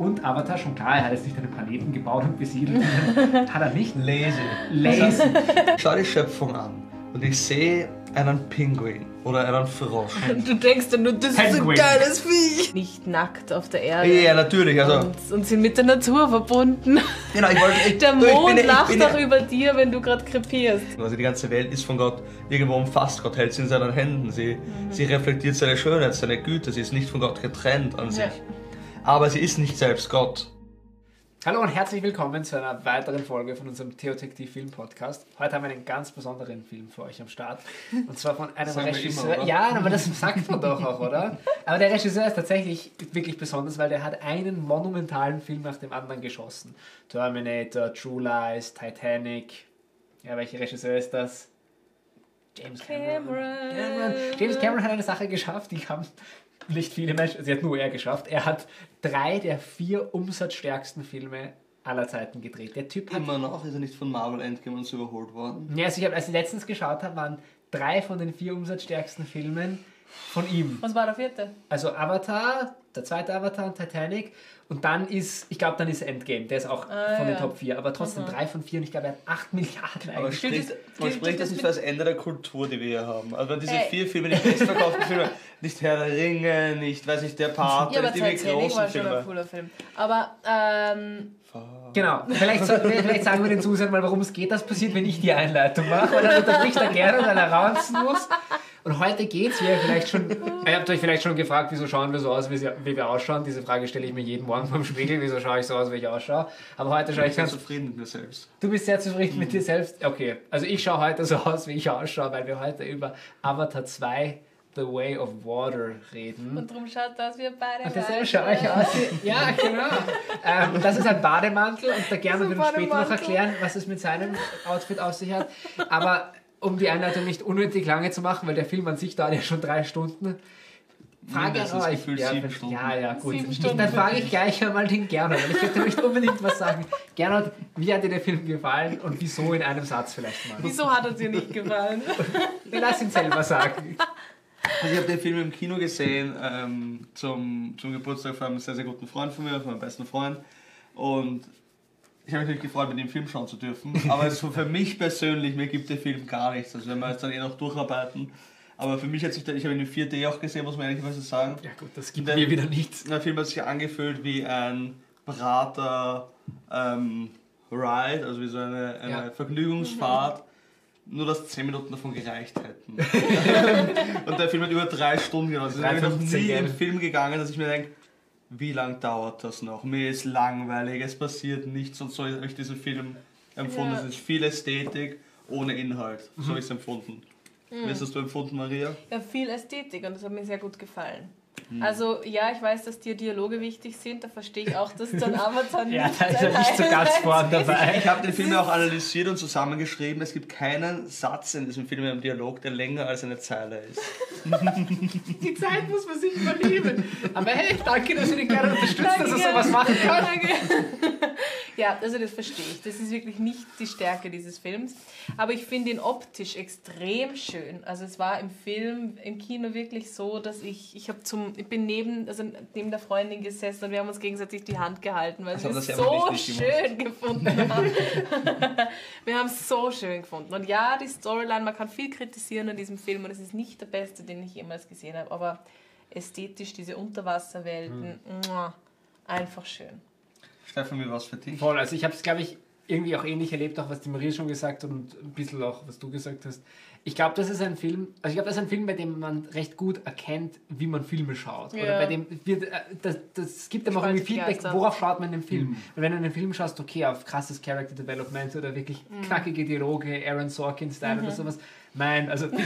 Und Avatar, schon klar, er hat jetzt nicht einen Planeten gebaut und besiedelt. hat er nicht. Lazy. Lazy. Schau die Schöpfung an und ich sehe einen Pinguin oder einen Frosch. Du denkst dann nur, das ist ein Penguin. geiles Viech. Nicht nackt auf der Erde. Ja, natürlich. Also, Und, und sind mit der Natur verbunden. genau, ich wollte. Ich, Der du, ich Mond bin, ich lacht bin, auch über dir, wenn du gerade krepierst. Also die ganze Welt ist von Gott irgendwo umfasst. Gott hält sie in seinen Händen. Sie, sie reflektiert seine Schönheit, seine Güte. Sie ist nicht von Gott getrennt an sich. Ja. Aber sie ist nicht selbst Gott. Hallo und herzlich willkommen zu einer weiteren Folge von unserem Theotektiv Film Podcast. Heute haben wir einen ganz besonderen Film für euch am Start. Und zwar von einem Regisseur. immer, ja, aber das sagt man doch auch, oder? Aber der Regisseur ist tatsächlich wirklich besonders, weil der hat einen monumentalen Film nach dem anderen geschossen. Terminator, True Lies, Titanic. Ja, welcher Regisseur ist das? James Cameron. Cameron. Cameron. James Cameron hat eine Sache geschafft, die haben nicht viele Menschen, sie hat nur er geschafft. Er hat drei der vier umsatzstärksten Filme aller Zeiten gedreht. Der Typ hat. Immer noch ist er nicht von Marvel Endgame und so überholt worden. Ja, also ich habe, als ich letztens geschaut habe, waren drei von den vier umsatzstärksten Filmen von ihm. Was war der vierte? Also Avatar, der zweite Avatar und Titanic. Und dann ist, ich glaube, dann ist Endgame. Der ist auch Ah, von den ja. Top 4. Aber trotzdem drei von vier und ich glaube, er hat 8 Milliarden Aber spricht, das- man spricht das das nicht für das Ende der Kultur, die wir hier haben. Also wenn diese Ey. vier Filme, die bestverkauften Filme, nicht Herr der Ringe, nicht, weiß ich, der Pate, Ja, nicht irgendwie Titanic großen war schon ein Filme. cooler Film. Aber, ähm, Genau. Vielleicht, soll, vielleicht sagen wir den Zusehern mal, worum es geht. Das passiert, wenn ich die Einleitung mache. Weil dann unterbricht er gerne, weil er raunzen muss. Und heute geht es, wie ihr vielleicht schon, ihr habt euch vielleicht schon gefragt, wieso schauen wir so aus, wie, wir ausschauen. Diese Frage stelle ich mir jeden Morgen vom Spiegel. Wieso schaue ich so aus, wie ich ausschaue? Aber heute schaue ich Ich bin ganz zufrieden mit mir selbst. Du bist sehr zufrieden mit dir selbst? Okay, also ich schaue heute so aus, wie ich ausschaue, weil wir heute über Avatar 2 The Way of Water reden. und darum schaut das wir beide Und deshalb schaue ich aus wie, ja genau. Ähm, und das ist ein Bademantel und der Gerne Das ist wird ein uns später noch Bademantel. erklären, was es mit seinem Outfit auf sich hat. Aber um die Einleitung nicht unnötig lange zu machen, weil der Film an sich dauert ja schon drei Stunden. Frage an Mindestens euch. Ja, ja, ja, gut. Sieben Ich, dann frage ich gleich einmal den Gernot, weil ich möchte nicht unbedingt was sagen. Gernot, wie hat dir der Film gefallen und wieso in einem Satz vielleicht mal? Wieso hat er dir nicht gefallen? Lass ihn selber sagen. Also ich habe den Film im Kino gesehen ähm, zum, zum Geburtstag von einem sehr, sehr guten Freund von mir, von meinem besten Freund. Und ich habe mich natürlich gefreut, mit dem Film schauen zu dürfen. Aber so für mich persönlich, mir gibt der Film gar nichts. Also wenn wir jetzt dann eh noch durcharbeiten. Aber für mich hat sich der, ich habe ihn in 4D auch gesehen, muss man ehrlicherweise sagen. Ja gut, das gibt Der- mir wieder nichts. Der Film hat sich angefühlt wie ein Brater ähm, Ride, also wie so eine, eine Ja. Vergnügungsfahrt. Nur dass 10 Minuten davon gereicht hätten. und der Film hat über drei Stunden gedauert. Also ich bin noch 3,15, nie gell? im Film gegangen, dass ich mir denke, wie lang dauert das noch? Mir ist langweilig, es passiert nichts und so habe ich diesen Film empfunden. Ja. Es ist viel Ästhetik ohne Inhalt. So Mhm. habe ich es empfunden. Wie hast du empfunden, Maria? Ja, viel Ästhetik und das hat mir sehr gut gefallen. Hm. Also ja, ich weiß, dass dir Dialoge wichtig sind, da verstehe ich auch, dass dann Avatar nicht Ja, da ist er nicht so ganz vorne dabei. Ich habe den Film ja auch analysiert und zusammengeschrieben. Es gibt keinen Satz in diesem Film im Dialog, der länger als eine Zeile ist. Die Zeit muss man sich übernehmen. Aber hey, danke, dass du den gerne unterstützt, dass er Danke. sowas machen kann. Danke. Ja, also das verstehe ich. Das ist wirklich nicht die Stärke dieses Films. Aber ich finde ihn optisch extrem schön. Also es war im Film, im Kino wirklich so, dass ich, ich habe zum, ich bin neben, also neben der Freundin gesessen und wir haben uns gegenseitig die Hand gehalten, weil wir es so schön gefunden haben. wir haben es so schön gefunden. Und ja, die Storyline, man kann viel kritisieren an diesem Film und es ist nicht der beste, den ich jemals gesehen habe, aber ästhetisch diese Unterwasserwelten, muah, einfach schön. Stefan, wie war es für dich? Voll, also ich habe es, glaube ich, irgendwie auch ähnlich erlebt, auch was die Marie schon gesagt hat und ein bisschen auch, was du gesagt hast. Ich glaube, das ist ein Film, also ich glaube, das ist ein Film, bei dem man recht gut erkennt, wie man Filme schaut. Oder Ja. bei dem wird, äh, das, das gibt einem auch irgendwie Feedback, begeistert. worauf schaut man den Film. Und wenn du einen Film schaust, okay, auf krasses Character Development oder wirklich knackige Dialoge, Aaron Sorkin-Style oder sowas, nein, also das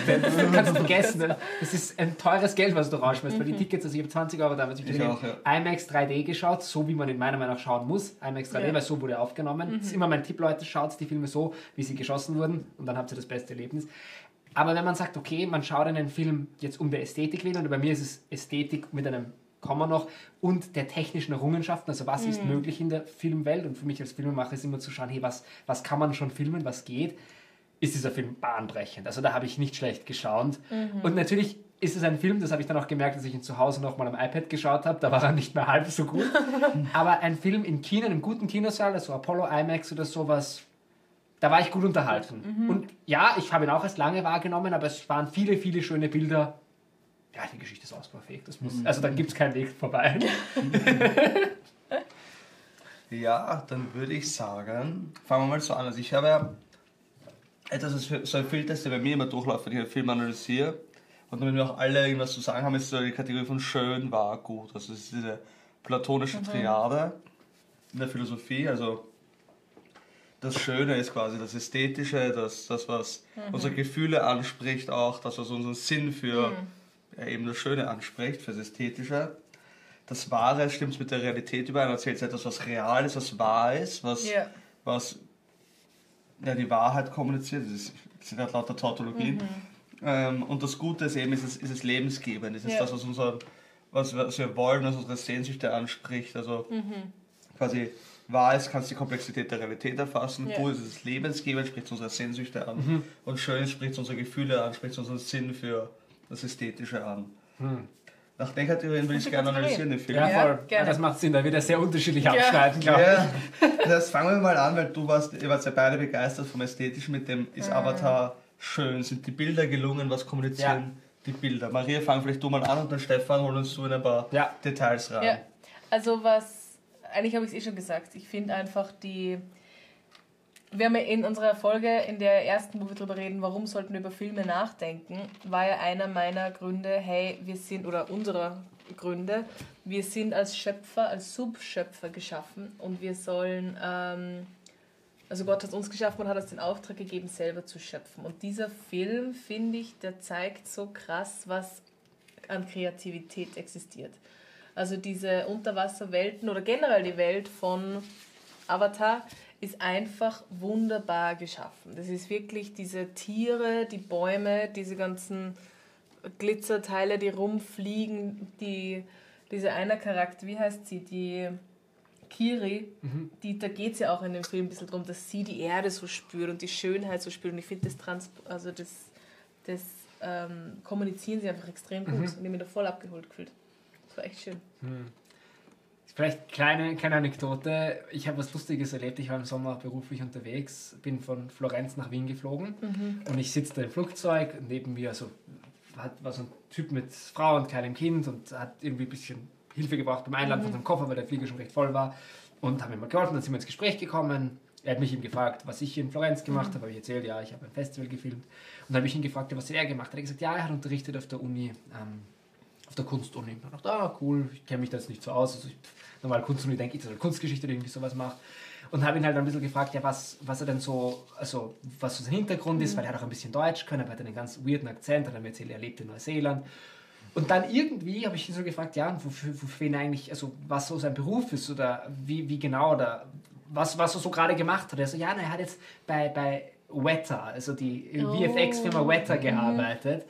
kannst du vergessen. Das ist ein teures Geld, was du rausschmeißt, weil die Tickets, also ich habe 20 Euro damals Ich auch, ja. IMAX 3D geschaut, so wie man in meiner Meinung nach schauen muss. IMAX 3D, Ja. weil so wurde aufgenommen. Das ist immer mein Tipp, Leute, schaut die Filme so, wie sie geschossen wurden und dann habt ihr das beste Erlebnis. Aber wenn man sagt, okay, man schaut einen Film jetzt um der Ästhetik willen, und bei mir ist es Ästhetik mit einem Komma noch und der technischen Errungenschaften, also was ist möglich in der Filmwelt und für mich als Filmemacher ist immer zu schauen, hey, was, was kann man schon filmen, was geht, ist dieser Film bahnbrechend. Also da habe ich nicht schlecht geschaut. Und natürlich ist es ein Film, das habe ich dann auch gemerkt, dass ich ihn zu Hause nochmal am iPad geschaut habe. Da war er nicht mehr halb so gut. Aber ein Film in China, in einem guten Kinosaal, also Apollo IMAX oder sowas, da war ich gut unterhalten. Und ja, ich habe ihn auch erst lange wahrgenommen, aber es waren viele, viele schöne Bilder. Ja, die Geschichte ist ausbaufähig. Das muss, also da gibt es keinen Weg vorbei. Ja, dann würde ich sagen, fangen wir mal so an. Also ich habe ja etwas, was für- so ein Filter, der bei mir immer durchläuft, wenn ich einen Film analysiere. Und damit wir auch alle irgendwas zu sagen haben, ist so die Kategorie von schön, war, gut. Also es ist diese platonische Triade in der Philosophie. Also das Schöne ist quasi das Ästhetische, das, das was unsere Gefühle anspricht, auch das, was unseren Sinn für ja, eben das Schöne anspricht, fürs Ästhetische. Das Wahre stimmt mit der Realität überein, erzählt etwas, was real ist, was wahr ist, was, Ja. was ja, die Wahrheit kommuniziert. Das, ist, das sind halt lauter Tautologien. Ähm, und das Gute ist eben, ist es, ist es lebensgebend. Es ist Ja. das, was, unser, was, was wir wollen, was unsere Sehnsüchte anspricht. Also quasi wahr ist, kannst du die Komplexität der Realität erfassen. Ja. Gut ist es lebensgebend, spricht unsere Sehnsüchte an. Und schön spricht unsere Gefühle an, spricht unseren Sinn für das Ästhetische an. Nach den Kategorien würde ich Gute gerne analysieren, den Film. Ja, Ja, voll. Ja, das macht Sinn, da wird er sehr unterschiedlich Ja. abschneiden, glaube ich. Ja, das fangen wir mal an, weil du warst, ihr wart ja beide begeistert vom Ästhetischen mit dem Ist Avatar schön, sind die Bilder gelungen, was kommunizieren die Bilder. Maria, fang vielleicht du mal an und dann Stefan hol uns du in ein paar Ja. Details rein. Ja, also was, eigentlich habe ich es eh schon gesagt, ich finde einfach die, wir haben ja in unserer Folge, in der ersten, wo wir darüber reden, warum sollten wir über Filme nachdenken, war ja einer meiner Gründe, hey, wir sind, oder unserer Gründe, wir sind als Schöpfer, als Subschöpfer geschaffen und wir sollen, ähm, also Gott hat uns geschaffen und hat uns den Auftrag gegeben, selber zu schöpfen. Und dieser Film, finde ich, der zeigt so krass, was an Kreativität existiert. Also diese Unterwasserwelten oder generell die Welt von Avatar ist einfach wunderbar geschaffen. Das ist wirklich diese Tiere, die Bäume, diese ganzen Glitzerteile, die rumfliegen, die, diese eine Charakter, wie heißt sie, die Kiri, die, da geht es ja auch in dem Film ein bisschen darum, dass sie die Erde so spürt und die Schönheit so spürt. Und ich finde, das, Trans also das, das ähm, kommunizieren sie einfach extrem gut. Und ich habe mich da voll abgeholt gefühlt. Das war echt schön. Vielleicht kleine, kleine Anekdote. Ich habe was Lustiges erlebt. Ich war im Sommer beruflich unterwegs, bin von Florenz nach Wien geflogen und ich sitze da im Flugzeug. Neben mir so, hat, war so ein Typ mit Frau und kleinem Kind und hat irgendwie ein bisschen Hilfe gebraucht beim Einladen von seinem Koffer, weil der Flieger schon recht voll war. Und habe ihm mal geholfen, dann sind wir ins Gespräch gekommen. Er hat mich ihm gefragt, was ich in Florenz gemacht habe. Habe ich erzählt, ja, ich habe ein Festival gefilmt. Und dann habe ich ihn gefragt, was er gemacht hat. Er hat gesagt, ja, er hat unterrichtet auf der Uni. Ähm, auf der Kunstuni. Und dachte, ah, cool, ich kenne mich da jetzt nicht so aus. Also ich, normal Kunstuni denke ich, dass er Kunstgeschichte oder irgendwie sowas macht. Und habe ihn halt ein bisschen gefragt, ja, was, was er denn so, also was so sein Hintergrund ist, weil er hat auch ein bisschen Deutsch können, aber er hat einen ganz weirden Akzent, hat er mir erzählt, er lebt in Neuseeland. Und dann irgendwie habe ich ihn so gefragt, ja, wofür, wofür ihn eigentlich, also was so sein Beruf ist oder wie, wie genau oder was, was er so gerade gemacht hat. Er so, ja, na, er hat jetzt bei, bei Weta, also die Oh. VFX-Firma Weta gearbeitet.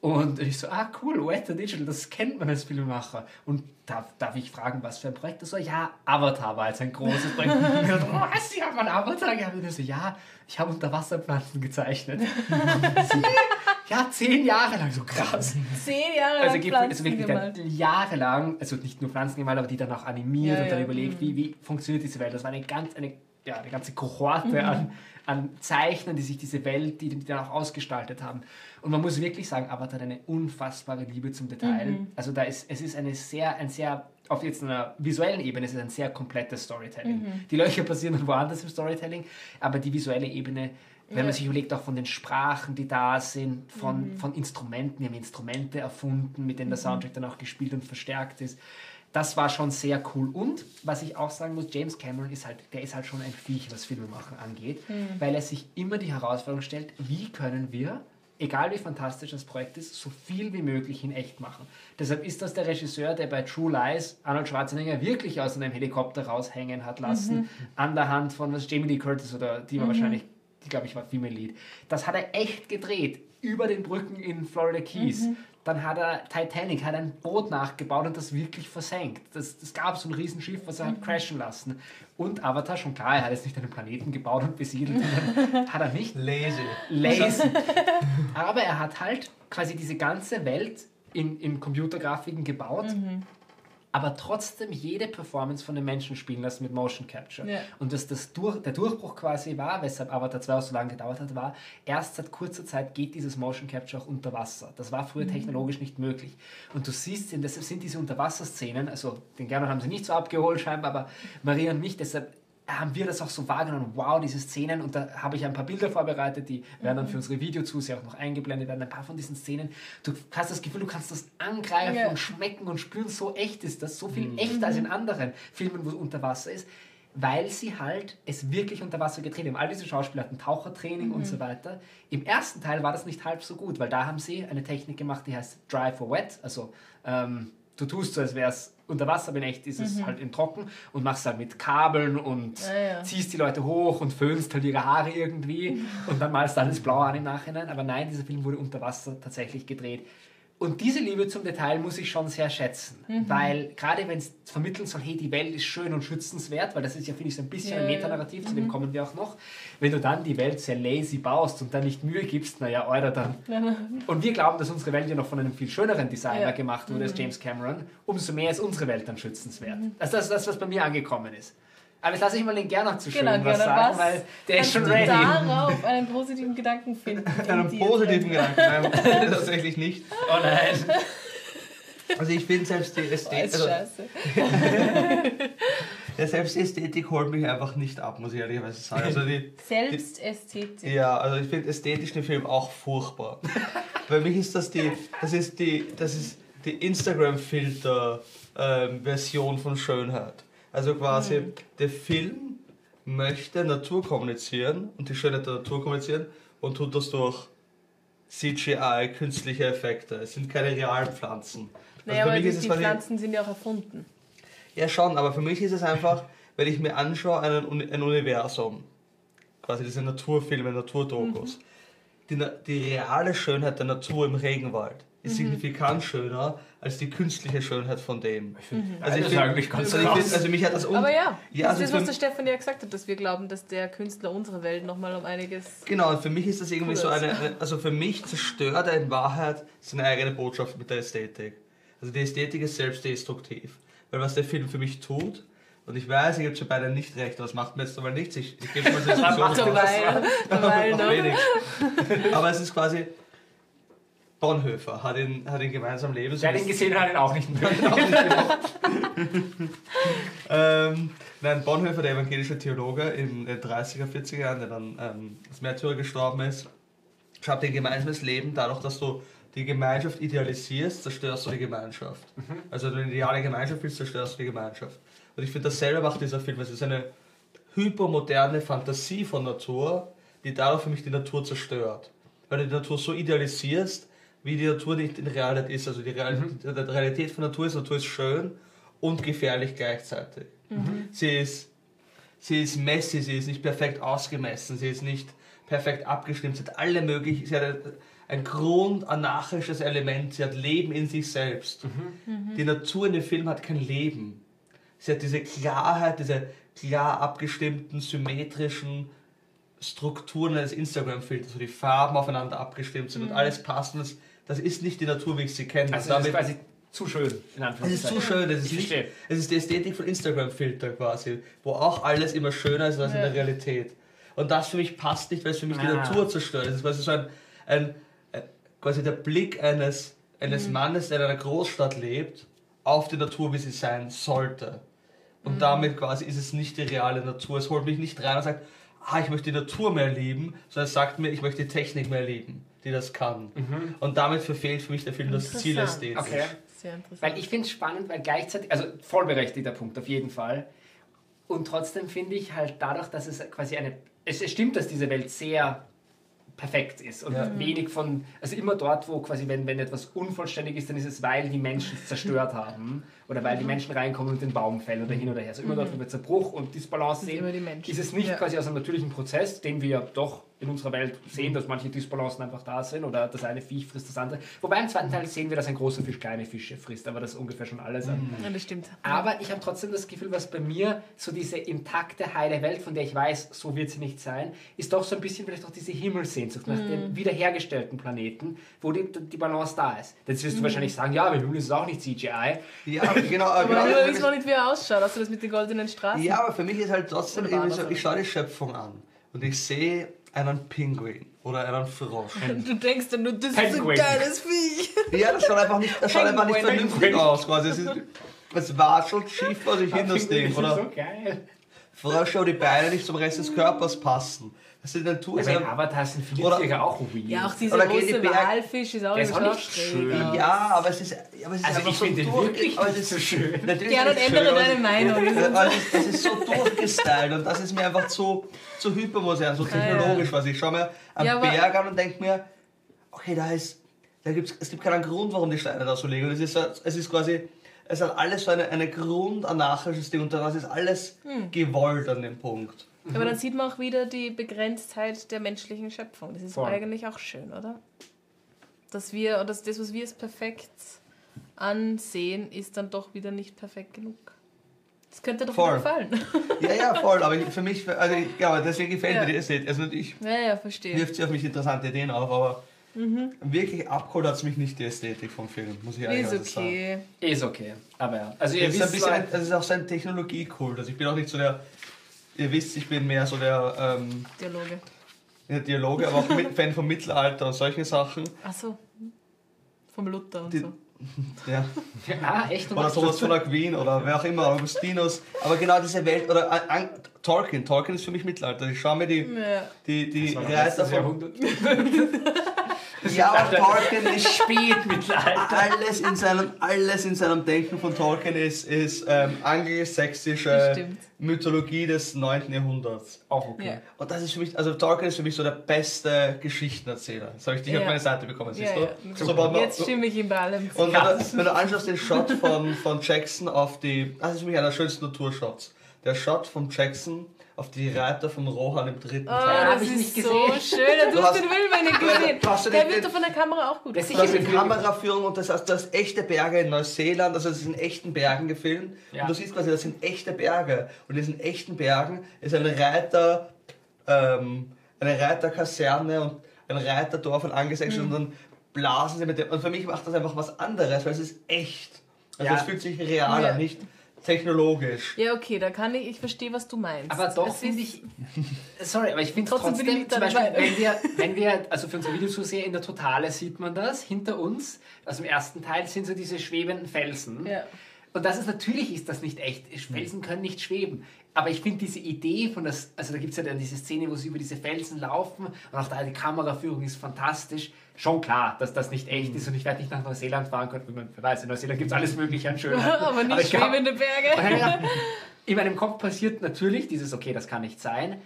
Und ich so, ah cool, Weta Digital, das kennt man als Filmemacher. Und darf, darf ich fragen, was für ein Projekt das war? Ja, Avatar war jetzt ein großes Projekt. Und ich dachte, oh, was, Sie haben einen Avatar gehabt? Und ich so, ja, ich habe Unterwasserpflanzen gezeichnet. ja, zehn Jahre lang, so krass. Zehn Jahre lang Also, gibt, also wirklich gemalt. jahrelang, also nicht nur Pflanzen gemalt, aber die dann auch animiert Ja, und dann ja, überlegt, mhm. wie, wie funktioniert diese Welt. Das war eine, ganz, eine, ja, eine ganze Kohorte Mhm. an, an Zeichnern, die sich diese Welt, die, die dann auch ausgestaltet haben. Und man muss wirklich sagen, Avatar hat eine unfassbare Liebe zum Detail. Mhm. Also da ist, es ist eine sehr, ein sehr, auf jetzt einer visuellen Ebene, es ist ein sehr komplettes Storytelling. Mhm. Die Löcher passieren dann woanders im Storytelling, aber die visuelle Ebene wenn man sich überlegt, auch von den Sprachen, die da sind, von, von Instrumenten, wir haben Instrumente erfunden, mit denen der Soundtrack dann auch gespielt und verstärkt ist. Das war schon sehr cool. Und was ich auch sagen muss, James Cameron ist halt, der ist halt schon ein Viech, was Filmemachen angeht, weil er sich immer die Herausforderung stellt, wie können wir, egal wie fantastisch das Projekt ist, so viel wie möglich in echt machen. Deshalb ist das der Regisseur, der bei True Lies Arnold Schwarzenegger wirklich aus einem Helikopter raushängen hat lassen, an der Hand von was Jamie Lee Curtis oder die war wahrscheinlich die glaube ich war Female Lead. Das hat er echt gedreht, über den Brücken in Florida Keys. Dann hat er Titanic, hat ein Boot nachgebaut und das wirklich versenkt. Das, das gab so ein Riesenschiff, was er hat crashen lassen. Und Avatar, schon klar, er hat jetzt nicht einen Planeten gebaut und besiedelt, hat er nicht. Lazy. Lazy. Aber er hat halt quasi diese ganze Welt in, in Computergrafiken gebaut, aber trotzdem jede Performance von den Menschen spielen lassen mit Motion Capture. Ja. Und dass das durch, der Durchbruch quasi war, weshalb Avatar 2 auch so lange gedauert hat, war, erst seit kurzer Zeit geht dieses Motion Capture auch unter Wasser. Das war früher technologisch nicht möglich. Und du siehst, deshalb sind diese Unterwasserszenen, also den Gernot haben sie nicht so abgeholt scheinbar, aber Maria und mich, deshalb haben wir das auch so wahrgenommen, wow, diese Szenen, und da habe ich ein paar Bilder vorbereitet, die werden dann für unsere Videozuseher auch noch eingeblendet werden, ein paar von diesen Szenen. Du hast das Gefühl, du kannst das angreifen Ja. und schmecken und spüren, so echt ist das, so viel echter als in anderen Filmen, wo es unter Wasser ist, weil sie halt es wirklich unter Wasser gedreht haben. All diese Schauspieler hatten Tauchertraining und so weiter. Im ersten Teil war das nicht halb so gut, weil da haben sie eine Technik gemacht, die heißt Dry for Wet, also ähm, du tust so, als wäre es unter Wasser, in echt ist es halt in trocken und machst halt mit Kabeln und Ja, ja. ziehst die Leute hoch und föhnst halt ihre Haare irgendwie und dann malst du alles blau an im Nachhinein. Aber nein, dieser Film wurde unter Wasser tatsächlich gedreht. Und diese Liebe zum Detail muss ich schon sehr schätzen, Mhm. weil gerade wenn es vermitteln soll, hey, die Welt ist schön und schützenswert, weil das ist ja, finde ich, so ein bisschen Ja, ein ja. Metanarrativ, zu Mhm. dem kommen wir auch noch. Wenn du dann die Welt sehr lazy baust und dann nicht Mühe gibst, naja, oder dann. Und wir glauben, dass unsere Welt ja noch von einem viel schöneren Designer Ja. gemacht wurde als Mhm. James Cameron, umso mehr ist unsere Welt dann schützenswert. Also das ist das, was bei mir angekommen ist. Aber jetzt lasse ich mal den Gernot zu schön Genau, was sagen, was weil der ist Kannst schon du ready. darauf einen positiven Gedanken finden? in Einen positiven? Gedanken, nein, tatsächlich nicht. Oh nein. Also ich finde selbst die Oh, Ästhetik, ist also, scheiße. ja, selbst die Ästhetik holt mich einfach nicht ab, muss ich ehrlicherweise sagen. Also die, Selbstästhetik. Ja, also ich finde ästhetisch den Film auch furchtbar. Bei mich ist das die, das ist die, das ist die Instagram-Filter-Version von Schönheit. Also quasi der Film möchte Natur kommunizieren und die Schönheit der Natur kommunizieren und tut das durch CGI, künstliche Effekte. Es sind keine realen Pflanzen. Naja, Also aber die, ist es die Pflanzen sind ja auch erfunden. ja, schon, aber für mich ist es einfach, wenn ich mir anschaue, einen, ein Universum, quasi diese Naturfilme, Naturdokus, die, Na- die reale Schönheit der Natur im Regenwald ist signifikant schöner als die künstliche Schönheit von dem. Also ich find- eigentlich ganz also, ich krass. find, also mich hat das um Aber ja, Ja, das also ist das, was der Stefan ja gesagt hat, dass wir glauben, dass der Künstler unsere Welt nochmal um einiges... Genau, und für mich ist das irgendwie Cool so eine, eine- also für mich zerstört er in Wahrheit seine eigene Botschaft mit der Ästhetik. Also die Ästhetik ist selbstdestruktiv. Weil was der Film für mich tut, und ich weiß, ich gebe zu beiden nicht recht, aber das macht mir jetzt aber nichts, ich, ich gebe mal noch. wenig. Aber es ist quasi. Bonhoeffer hat ihn, hat ihn gemeinsam leben. Wer den gesehen hat, hat ihn auch nicht mögen. ähm, nein, Bonhoeffer, der evangelische Theologe in den 30er, 40er Jahren, der dann ähm, als Märtyrer gestorben ist, schreibt ein gemeinsames Leben dadurch, dass du die Gemeinschaft idealisierst, zerstörst du die Gemeinschaft. Also wenn du eine ideale Gemeinschaft willst, zerstörst du die Gemeinschaft. Und ich finde, dasselbe macht dieser Film. Es ist eine hypermoderne Fantasie von Natur, die dadurch für mich die Natur zerstört. Weil du die Natur so idealisierst, wie die Natur nicht in Realität ist. Also die Realität, die Realität von Natur ist, Natur ist schön und gefährlich gleichzeitig. Sie ist sie ist messy, sie ist nicht perfekt ausgemessen, sie ist nicht perfekt abgestimmt, sie hat alle möglichen, sie hat ein, grundanarchisches Element, sie hat Leben in sich selbst. Die Natur in dem Film hat kein Leben. Sie hat diese Klarheit, diese klar abgestimmten, symmetrischen Strukturen eines Instagram-Filters, wo die Farben aufeinander abgestimmt sind und alles passt. Und das, das ist nicht die Natur, wie ich sie kenne. Also das ist quasi zu schön, in Es ist Anführungszeichen. zu schön, es ist, Ich nicht, es ist die Ästhetik von Instagram-Filter quasi, wo auch alles immer schöner ist als in der Realität. Und das für mich passt nicht, weil es für mich die Ah. Natur zerstört. Es ist quasi so ein, ein, ein quasi der Blick eines, eines Mhm. Mannes, der in einer Großstadt lebt, auf die Natur, wie sie sein sollte. Und Mhm. damit quasi ist es nicht die reale Natur. Es holt mich nicht rein und sagt, ah, ich möchte die Natur mehr lieben, sondern es sagt mir, ich möchte die Technik mehr lieben, die das kann. Und damit verfehlt für mich der Film das Ziel ästhetisch. Okay. Sehr interessant. Weil ich finde es spannend, weil gleichzeitig, also vollberechtigter Punkt auf jeden Fall. Und trotzdem finde ich halt dadurch, dass es quasi eine, es, es stimmt, dass diese Welt sehr perfekt ist und Ja. wenig von, also immer dort, wo quasi, wenn, wenn etwas unvollständig ist, dann ist es, weil die Menschen es zerstört haben oder weil die Menschen reinkommen und den Baum fällen oder hin oder her. Also immer dort, wo wir Zerbruch und Disbalance sehen, immer die Menschen. ist es nicht Ja. quasi aus einem natürlichen Prozess, den wir doch in unserer Welt sehen, dass manche Dysbalancen einfach da sind oder das eine Viech frisst das andere. Wobei im zweiten Teil sehen wir, dass ein großer Fisch kleine Fische frisst, aber das ist ungefähr schon alles. an. Ja, das stimmt. Aber ich habe trotzdem das Gefühl, was bei mir so diese intakte, heile Welt, von der ich weiß, so wird sie nicht sein, ist doch so ein bisschen vielleicht auch diese Himmelsehnsucht nach dem wiederhergestellten Planeten, wo die, die Balance da ist. Jetzt wirst du wahrscheinlich sagen, ja, aber Himmel ist auch nicht CGI. Ja, genau. Aber genau wir wissen noch nicht, wie er ausschaut, außer das mit den goldenen Straßen. Ja, aber für mich ist halt trotzdem irgendwie so, ich schaue die Schöpfung an und ich sehe einen Pinguin oder einen Frosch. Du denkst dann nur, das ist Penguin. ein geiles Viech. Ja, das schaut einfach nicht, das schaut einfach nicht Penguin. vernünftig aus quasi. Es, ist, es watschelt schief vor sich hin, das Ding. ist Oder so geil. Frösche, wo die Beine nicht zum Rest des Körpers passen. Das ist die Natur. Also ist in ja, Avatar sind Oder- Flieger auch weird. Ja, auch dieser Oder große Walfisch ist auch Der ist auch so nicht schön. ja, aber es ist, aber es ist Also einfach ich so finde wirklich aber nicht es so ist- schön. Natürlich Ja, dann ändere deine Meinung. Es ist, so durchgestylt und das ist mir einfach zu, zu hypermodern, so technologisch. Was ich schaue mir einen Ja, aber- Berg an und denke mir, okay, da ist, da gibt's, es gibt keinen Grund, warum die Steine da so liegen. Und es ist, es ist quasi, es hat alles so eine, eine grundanarchisches Ding und das ist alles Hm. gewollt an dem Punkt. Aber dann sieht man auch wieder die Begrenztheit der menschlichen Schöpfung. Das ist Voll. eigentlich auch schön, oder? Dass wir, oder das, was wir als perfekt ansehen, ist dann doch wieder nicht perfekt genug. Das könnte doch Voll. gefallen. Ja, ja, voll, aber ich, für mich, also ich, ja, aber deswegen gefällt Ja. mir die Ästhetik. Also ich ja, ja, verstehe. wirft sie auf mich interessante Ideen auf, aber Mhm. wirklich abgeholt hat es mich nicht die Ästhetik vom Film, muss ich ehrlich Ist sagen. okay. Ist okay. Aber ja. Also ihr Es ist, ein wisst bisschen, zwar, das ist auch so ein Technologiekult. Also ich bin auch nicht so der, ihr wisst, ich bin mehr so der, ähm, Dialoge. der Dialoge, aber auch mit, Fan vom Mittelalter und solchen Sachen. Achso. Vom Luther und Die- so. Ja. ah, echt? Oder Thomas das? von Aquin oder wer auch immer, Augustinus. Aber genau diese Welt, oder an, an, Tolkien, Tolkien ist für mich Mittelalter. Ich schaue mir die, Ja. die, die letztes von... Ja, aber Tolkien ist Spät Mittelalter. alles in seinem, alles in seinem Denken von Tolkien ist, ist ähm, angelsächsische. Mythologie des 9. Jahrhunderts. Auch okay. Ja. Und das ist für mich, also Tolkien ist für mich so der beste Geschichtenerzähler. Das habe ich dich Ja. auf meine Seite bekommen, siehst Ja, du? So, man- Jetzt stimme ich ihm bei allem zu. und wenn du, wenn du anschaust den Shot von, von Jackson auf die, das ist für mich einer der schönsten Naturshots. Der Shot von Jackson auf die Reiter von Rohan im dritten Oh, Teil. hab das ich ist nicht so schön. Du Du hast den Film nicht gesehen. Du hast den- Der wird doch von der Kamera auch gut Das ist Du hast sicher eine Kameraführung und das heißt, du hast echte Berge in Neuseeland, also es ist in echten Bergen gefilmt. Ja. Und du siehst quasi, das sind echte Berge. Und in diesen echten Bergen ist ein Reiter, ähm, eine Reiterkaserne und ein Reiterdorf und angesetzt und dann blasen sie mit dem. Und für mich macht das einfach was anderes, weil es ist echt. Also Ja. es fühlt sich real Ja. an, nicht technologisch. Ja, okay, da kann ich, ich verstehe, was du meinst. Aber doch finde ich, sorry, aber ich finde Trotzdem trotzdem, zum Beispiel, wenn wir, wenn wir, also für unsere Videozuseher in der Totale sieht man das, hinter uns, also im ersten Teil sind so diese schwebenden Felsen. Ja. Und das ist natürlich ist das nicht echt. Felsen können nicht schweben. Aber ich finde diese Idee von das, also da gibt es ja dann diese Szene, wo sie über diese Felsen laufen und auch da die Kameraführung ist fantastisch. Schon klar, dass das nicht echt ist und ich werde nicht nach Neuseeland fahren können. Man weiß, in Neuseeland gibt es alles Mögliche an Schönheit. Aber nicht ich glaub- schwebende Berge. in meinem Kopf passiert natürlich dieses, okay, das kann nicht sein.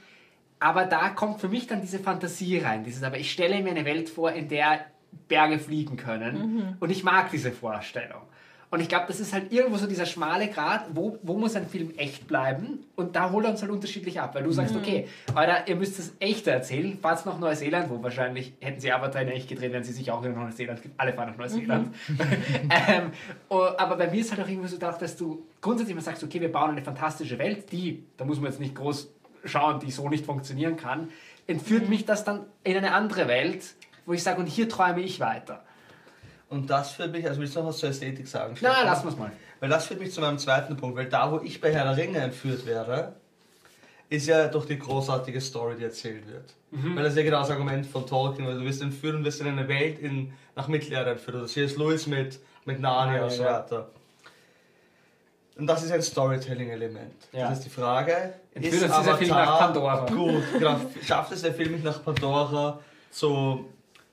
Aber da kommt für mich dann diese Fantasie rein. Dieses, aber ich stelle mir eine Welt vor, in der Berge fliegen können. Und ich mag diese Vorstellung. Und ich glaube, das ist halt irgendwo so dieser schmale Grat, wo, wo muss ein Film echt bleiben? Und da holt er uns halt unterschiedlich ab, weil du sagst, okay, Alter, ihr müsst es echter erzählen, fahrt nach Neuseeland, wo wahrscheinlich hätten sie Avatar in echt gedreht, wenn sie sich auch in Neuseeland, alle fahren nach Neuseeland. ähm, oh, aber bei mir ist halt auch irgendwie so gedacht, dass du grundsätzlich mal sagst, okay, wir bauen eine fantastische Welt, die, da muss man jetzt nicht groß schauen, die so nicht funktionieren kann, entführt mich das dann in eine andere Welt, wo ich sage, und hier träume ich weiter. Und das führt mich, also willst du noch was zur Ästhetik sagen? Stefan? lassen wir es mal. Weil das führt mich zu meinem zweiten Punkt, weil da, wo ich bei Herr der Ringe entführt werde, ist ja durch die großartige Story, die erzählt wird. Weil das ist ja genau das Argument von Tolkien, weil du wirst entführt und wirst in eine Welt in, nach Mittelerde entführt. Oder C.S. Lewis mit, mit Narnia Ja, und so ja. weiter. Und das ist ein Ja. Storytelling-Element. Das ist die Frage, Entführt uns dieser Film nach Pandora? gut, genau, schafft es der Film mich nach Pandora zu,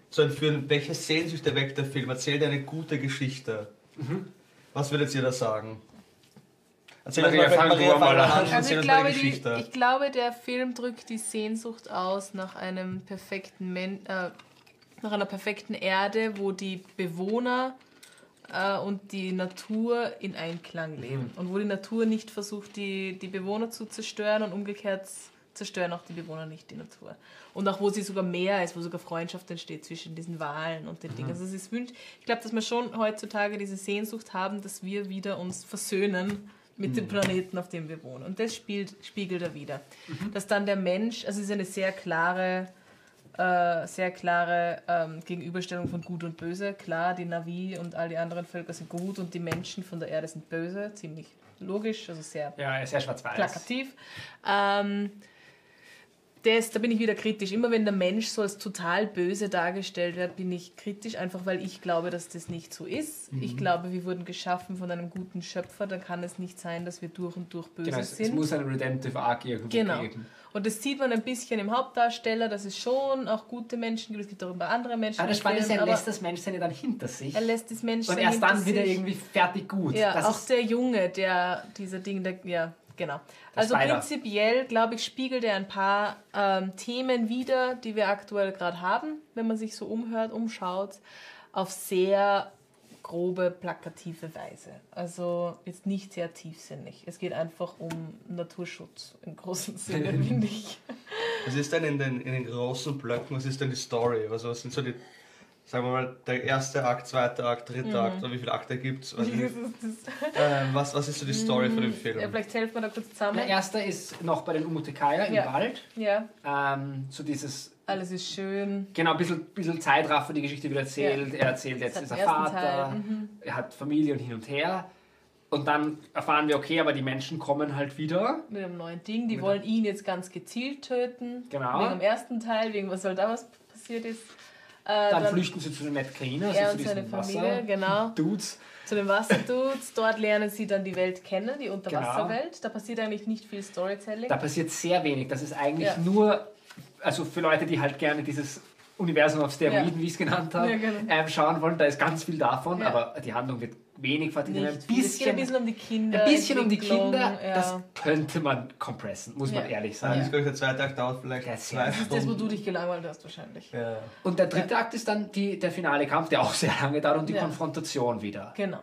zu entführen? Welche Sehnsüchte weckt der Film? Erzählt er eine gute Geschichte? Mhm. Was würdet ihr da sagen? Erzähl Maria, mal, fang Maria, mal an. Also ich glaube, die ich glaube, der Film drückt die Sehnsucht aus nach einem perfekten Men äh, nach einer perfekten Erde, wo die Bewohner äh, und die Natur in Einklang leben. Und wo die Natur nicht versucht, die, die Bewohner zu zerstören und umgekehrt zerstören auch die Bewohner nicht die Natur. Und auch wo sie sogar mehr ist, wo sogar Freundschaft entsteht zwischen diesen Wahlen und den Dingen. Also es ist wünsch, ich glaube, dass wir schon heutzutage diese Sehnsucht haben, dass wir wieder uns versöhnen mit dem Planeten, auf dem wir wohnen. Und das spielt, spiegelt er wieder. Dass dann der Mensch, also es ist eine sehr klare, äh, sehr klare ähm, Gegenüberstellung von Gut und Böse. Klar, die Navi und all die anderen Völker sind gut und die Menschen von der Erde sind böse. Ziemlich logisch, also sehr Ja, sehr schwarz-weiß. plakativ. Ähm, das, da bin ich wieder kritisch. Immer wenn der Mensch so als total böse dargestellt wird, bin ich kritisch, einfach weil ich glaube, dass das nicht so ist. Mhm. Ich glaube, wir wurden geschaffen von einem guten Schöpfer. Da kann es nicht sein, dass wir durch und durch böse Genau, es, es sind. muss einen Redemptive Arc irgendwo Genau. geben. Und das sieht man ein bisschen im Hauptdarsteller, dass es schon auch gute Menschen gibt. Es gibt auch immer andere Menschen. Aber das Spannende ist, er lässt das Menschsein ja dann hinter sich. er lässt das Menschen und erst dann wieder sich. irgendwie fertig gut. Ja, das auch ist, der Junge, der dieser Ding, der, ja, genau. Der also Spider. prinzipiell, glaube ich, spiegelt er ein paar ähm, Themen wider, die wir aktuell gerade haben, wenn man sich so umhört, umschaut, auf sehr grobe, plakative Weise. Also jetzt nicht sehr tiefsinnig. Es geht einfach um Naturschutz im großen Sinne, finde ich. Was ist denn in den, in den großen Blöcken, was ist denn die Story? Also was sind so die, sagen wir mal, der erste Akt, zweite Akt, dritte Mhm. Akt, oder wie viele Akte gibt es? Das ist- das- Ähm, was, was ist so die Story von dem Film? ja, vielleicht helfen wir da kurz zusammen. der erste ist noch bei den Umutekaya im Ja. Wald. Ja, Ähm, so dieses, alles ist schön. genau, ein bisschen, bisschen Zeitraffer die Geschichte wieder erzählt. Er erzählt, jetzt ist er Vater, mhm. er hat Familie und hin und her. Und dann erfahren wir, okay, aber die Menschen kommen halt wieder. Mit einem neuen Ding. Die wollen ihn jetzt ganz gezielt töten. Genau. Wegen dem ersten Teil, wegen was soll da was passiert ist. Äh, Dann, flüchten sie zu den Metkriner, er also zu seine diesen Familie, Wasser genau. Dudes. Zu den Wasserdudes. Dort lernen sie dann die Welt kennen, die Genau. Unterwasserwelt. Da passiert eigentlich nicht viel Storytelling. Da passiert sehr wenig. Das ist eigentlich Ja. nur, also für Leute, die halt gerne dieses Universum auf Steroiden, Ja. wie ich es genannt habe, Ja, genau. ähm, schauen wollen, da ist ganz viel davon, aber die Handlung wird wenig nicht Ein bisschen, ein bisschen um die Kinder. ein bisschen um die Kinder, Ja. das könnte man kompressen, muss man Ja. ehrlich Ja. sagen. Glaube, der zweite Akt dauert vielleicht Das ist zwei das ist das, wo Stunden. du dich gelangweilt hast, wahrscheinlich. ja. Und der dritte Akt ist dann die, der finale Kampf, der auch sehr lange dauert und die Ja. Konfrontation wieder. Genau.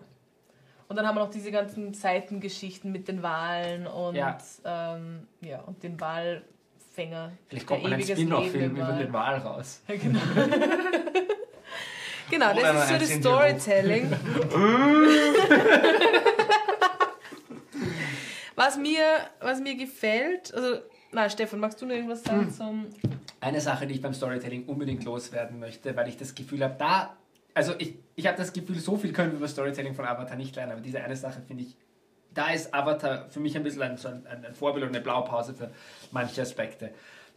Und dann haben wir noch diese ganzen Seitengeschichten mit den Walen und, Ja. ähm, ja, und den Walfänger. Vielleicht kommt man ein ewiges Spin-off-Film über den Wal raus. Ja, genau. Genau, Oder das ist so das. Storytelling. was, mir, was mir gefällt, also, na Stefan, magst du noch irgendwas sagen Hm. zum. Eine Sache, die ich beim Storytelling unbedingt loswerden möchte, weil ich das Gefühl habe, da, also ich, ich habe das Gefühl, so viel können wir über Storytelling von Avatar nicht lernen, aber diese eine Sache finde ich, da ist Avatar für mich ein bisschen ein, so ein, ein Vorbild und eine Blaupause für manche Aspekte.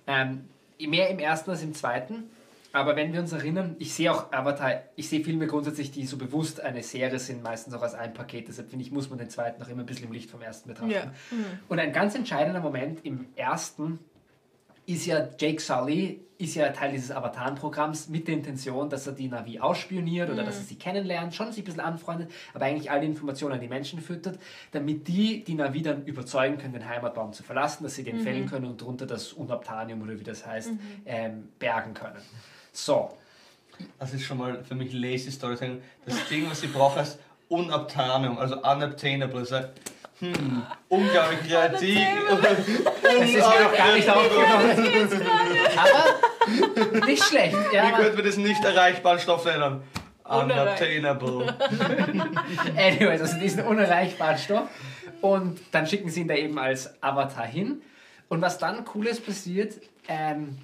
Ähm, mehr im ersten als im zweiten, aber wenn wir uns erinnern, ich sehe auch Avatar, ich sehe Filme grundsätzlich, die so bewusst eine Serie sind, meistens auch als ein Paket, deshalb finde ich, muss man den zweiten auch immer ein bisschen im Licht vom ersten betrachten. Ja. Und ein ganz entscheidender Moment im ersten ist ja Jake Sully, ist ja Teil dieses Avatar-Programms mit der Intention, dass er die Navi ausspioniert oder dass er sie kennenlernt, schon sich ein bisschen anfreundet, aber eigentlich all die Informationen an die Menschen füttert, damit die die Navi dann überzeugen können, den Heimatbaum zu verlassen, dass sie den fällen können und darunter das Unabtanium oder wie das heißt, ähm, bergen können. So, Das ist schon mal für mich lazy Storytelling. Das Ding, was ich brauche, ist Unobtainium, also unobtainable. Also, hm, unglaublich kreativ. das ist mir noch gar nicht aufgekommen. aber nicht schlecht. Ja, Wie aber- könnte man das nicht erreichbaren Stoff nennen? Unobtainable. Anyways, also diesen unerreichbaren Stoff. Und dann schicken sie ihn da eben als Avatar hin. Und was dann Cooles passiert, ähm,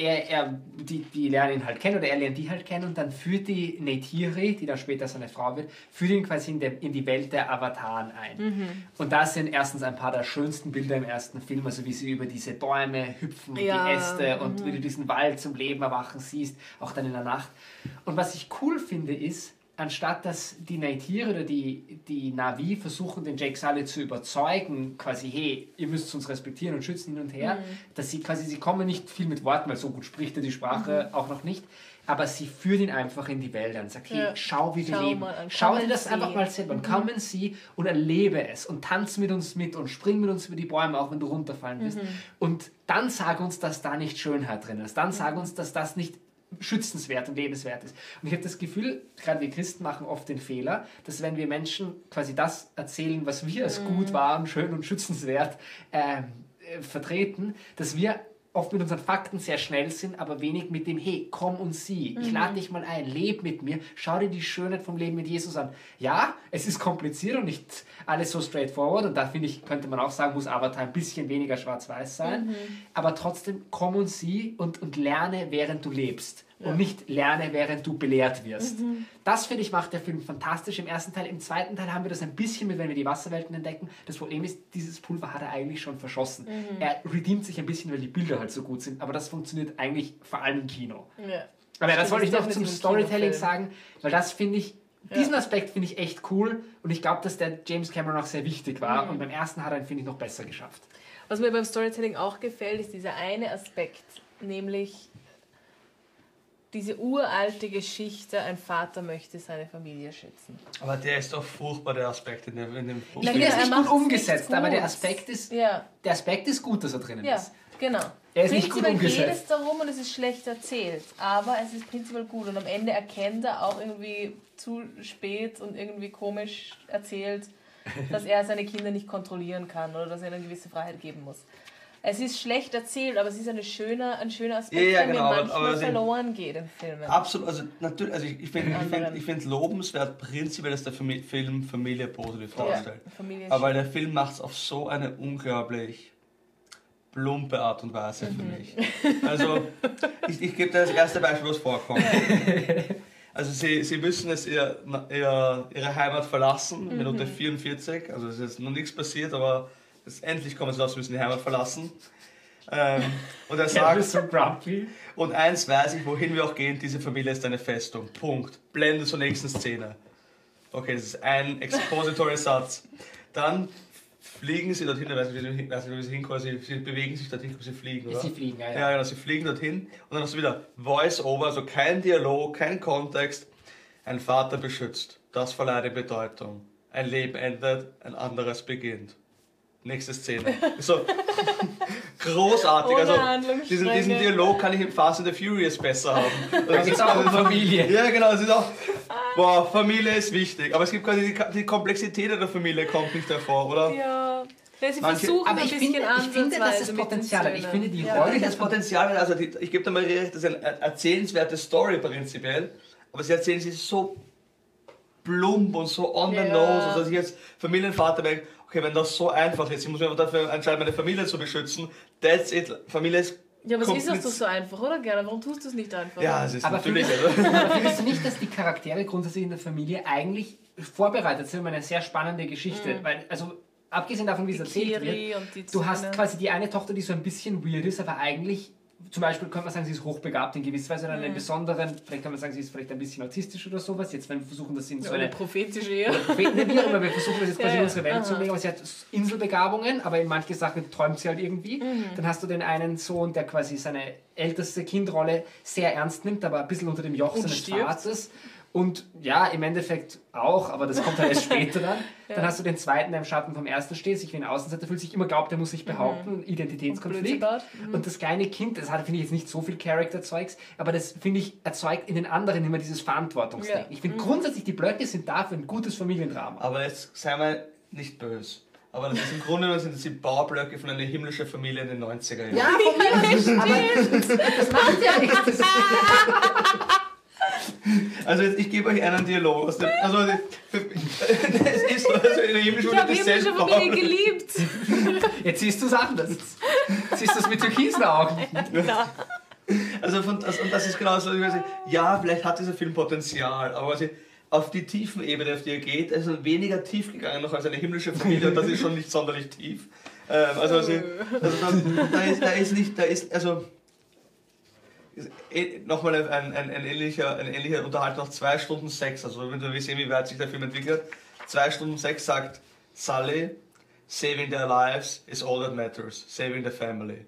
er, er, die, die lernen ihn halt kennen oder er lernt die halt kennen und dann führt die Neytiri, die dann später seine Frau wird, führt ihn quasi in, der, in die Welt der Avataren ein. Und das sind erstens ein paar der schönsten Bilder im ersten Film, also wie sie über diese Bäume hüpfen, und Ja, die Äste und wie du diesen Wald zum Leben erwachen siehst, auch dann in der Nacht. Und was ich cool finde ist, anstatt dass die Neytiri oder die, die Navi versuchen, den Jake Sully zu überzeugen, quasi, hey, ihr müsst uns respektieren und schützen hin und her, Mhm. dass sie quasi, sie kommen nicht viel mit Worten, weil so gut spricht er die Sprache Mhm. auch noch nicht, aber sie führt ihn einfach in die Wälder und sagt, hey, Ja. schau, wie wir Schau leben. mal an, Schau dir das und einfach mal selber und komm und sieh und erlebe es und tanz mit uns mit und spring mit uns über die Bäume, auch wenn du runterfallen wirst. Mhm. Und dann sag uns, dass da nicht Schönheit drin ist. Dann sag uns, dass das nicht schützenswert und lebenswert ist. Und ich habe das Gefühl, gerade wir Christen machen oft den Fehler, dass wenn wir Menschen quasi das erzählen, was wir als Mhm. gut war und schön und schützenswert ähm, äh, vertreten, dass wir oft mit unseren Fakten sehr schnell sind, aber wenig mit dem, hey, komm und sieh, ich lade dich mal ein, leb mit mir, schau dir die Schönheit vom Leben mit Jesus an. Ja, es ist kompliziert und nicht alles so straightforward und da finde ich, könnte man auch sagen, muss Avatar ein bisschen weniger schwarz-weiß sein, aber trotzdem komm und sieh und, und lerne, während du lebst und nicht lerne, während du belehrt wirst. Das, finde ich, macht der Film fantastisch im ersten Teil. Im zweiten Teil haben wir das ein bisschen mit, wenn wir die Wasserwelten entdecken. Das Problem ist, dieses Pulver hat er eigentlich schon verschossen. Er redeemt sich ein bisschen, weil die Bilder halt so gut sind, aber das funktioniert eigentlich vor allem im Kino. Ja. Aber das Stimmt, wollte ich noch zum Storytelling sagen, weil das finde ich, diesen Aspekt finde ich echt cool und ich glaube, dass der James Cameron auch sehr wichtig war Mhm. und beim ersten hat er ihn, finde ich, noch besser geschafft. Was mir beim Storytelling auch gefällt, ist dieser eine Aspekt, nämlich diese uralte Geschichte, ein Vater möchte seine Familie schützen. Aber der ist doch furchtbar, der Aspekt in dem, in dem Ich Na, finde, ja, er ist er nicht gut umgesetzt, aber gut. der Aspekt ist, Ja, der Aspekt ist gut, dass er drinnen ja, ist. genau. Er ist nicht gut Prinzipiell geht umgesetzt. es darum und es ist schlecht erzählt, aber es ist prinzipiell gut und am Ende erkennt er auch irgendwie zu spät und irgendwie komisch erzählt, dass er seine Kinder nicht kontrollieren kann oder dass er ihnen eine gewisse Freiheit geben muss. Es ist schlecht erzählt, aber es ist eine schöne, ein schöner Aspekt, Ja, ja, der genau, mir aber- manchmal aber sie- verloren geht in Filmen. Absolut, also natürlich, also ich, ich finde ich anderen. find, lobenswert prinzipiell, dass der Film Familie positiv darstellt. Ja, Familie Aber der Film macht es auf so eine unglaublich plumpe Art und Weise für mich. Also, ich, ich gebe dir das erste Beispiel, was vorkommt. Also, sie, sie müssen es ihr, ihr, ihre Heimat verlassen, Minute 44. Also, es ist noch nichts passiert, aber es, endlich kommen sie raus, müssen die Heimat verlassen. Ähm, und er sagt, ist so grumpy. und eins weiß ich, wohin wir auch gehen, diese Familie ist eine Festung. Punkt. Blende zur nächsten Szene. Okay, das ist ein Expository-Satz. Dann fliegen sie dorthin, ich weiß nicht, wie sie- weiß nicht, wie sie hinkommen, sie, sie bewegen sich dorthin, sie fliegen, oder? Sie fliegen, ja, ja. Ja, genau, sie fliegen dorthin und dann hast du wieder Voice-Over, also kein Dialog, kein Kontext. Ein Vater beschützt, das verleiht ihm Bedeutung. Ein Leben endet, ein anderes beginnt. Nächste Szene. So großartig. Ohne Also diesen, diesen Dialog kann ich in Fast and the Furious besser haben. Da geht es auch um Familie. Ja, genau, es ist auch. Boah, Familie ist wichtig. Aber es gibt quasi die, die Komplexität der Familie kommt nicht davor, oder? Ja. Ja, sie Manche- versuchen Aber ein ich bisschen finde, ich finde, dass es Potenzial hat. Ich finde, die ja. Rolle Das Potenzial, also die, ich gebe da mal recht, das ist eine erzählenswerte Story prinzipiell, aber sie erzählen sie so plump und so on the Ja. nose, also dass ich jetzt Familienvater wäre, okay, wenn das so einfach ist, ich muss mich einfach dafür entscheiden, meine Familie zu beschützen, that's it, Familie ist Ja, aber es ist doch so einfach, oder gerne? Warum tust du es nicht einfach? Ja, es ist Aber natürlich, findest, aber findest du nicht, dass die Charaktere grundsätzlich in der Familie eigentlich vorbereitet sind um eine sehr spannende Geschichte? Weil, also, abgesehen davon, wie es erzählt Kiri wird, und die du hast quasi die eine Tochter, die so ein bisschen weird ist, aber eigentlich, zum Beispiel könnte man sagen, sie ist hochbegabt in gewisser Weise oder Mhm. einen besonderen, vielleicht kann man sagen, sie ist vielleicht ein bisschen autistisch oder sowas. Jetzt, wenn wir versuchen, das in so Oder eine prophetische eher. Propheten, wie auch immer, wir versuchen das jetzt quasi Ja, in ja. unsere Welt zu Aha. legen, aber sie hat Inselbegabungen, aber in manche Sachen träumt sie halt irgendwie. Mhm. Dann hast du den einen Sohn, der quasi seine älteste Kindrolle sehr ernst nimmt, aber ein bisschen unter dem Joch Und seines stirbt. Vaters. Und ja, im Endeffekt auch, aber das kommt halt erst später dann. Dann hast du den zweiten, der im Schatten vom ersten steht, sich wie ein Außenseiter fühlt, sich immer glaubt, er muss sich behaupten, Identitätskonflikt. Blödsinn Mhm. Und das kleine Kind, das hat, finde ich, jetzt nicht so viel Charakter-Zeugs, aber das, finde ich, erzeugt in den anderen immer dieses Verantwortungsdenken. Ja. Ich finde grundsätzlich, die Blöcke sind da für ein gutes Familiendrama. aber jetzt seien wir nicht böse. Aber das ist im Grunde genommen sind das die Baublöcke von einer himmlischen Familie in den 90er Jahren. Ja, von mir das macht ja nichts. Also jetzt, ich gebe euch einen Dialog aus dem. Also es ist so, also in der himmlischen Ich habe himmlische. Familie geliebt. Jetzt siehst du es anders. Siehst du es mit türkisen Augen. Also von, und das ist genau so, ja, vielleicht hat dieser Film Potenzial, aber quasi auf die tiefen Ebene, auf die er geht, er ist weniger tief gegangen noch als eine himmlische Familie und das ist schon nicht sonderlich tief. Ähm, also, also, also da, da, ist, da ist nicht, da ist, also nochmal ein, ein, ein, ähnlicher, ein ähnlicher Unterhaltung nach zwei Stunden sechs, also wenn wir sehen, wie weit sich der Film entwickelt, zwei Stunden sechs sagt Sully, saving their lives is all that matters, saving the family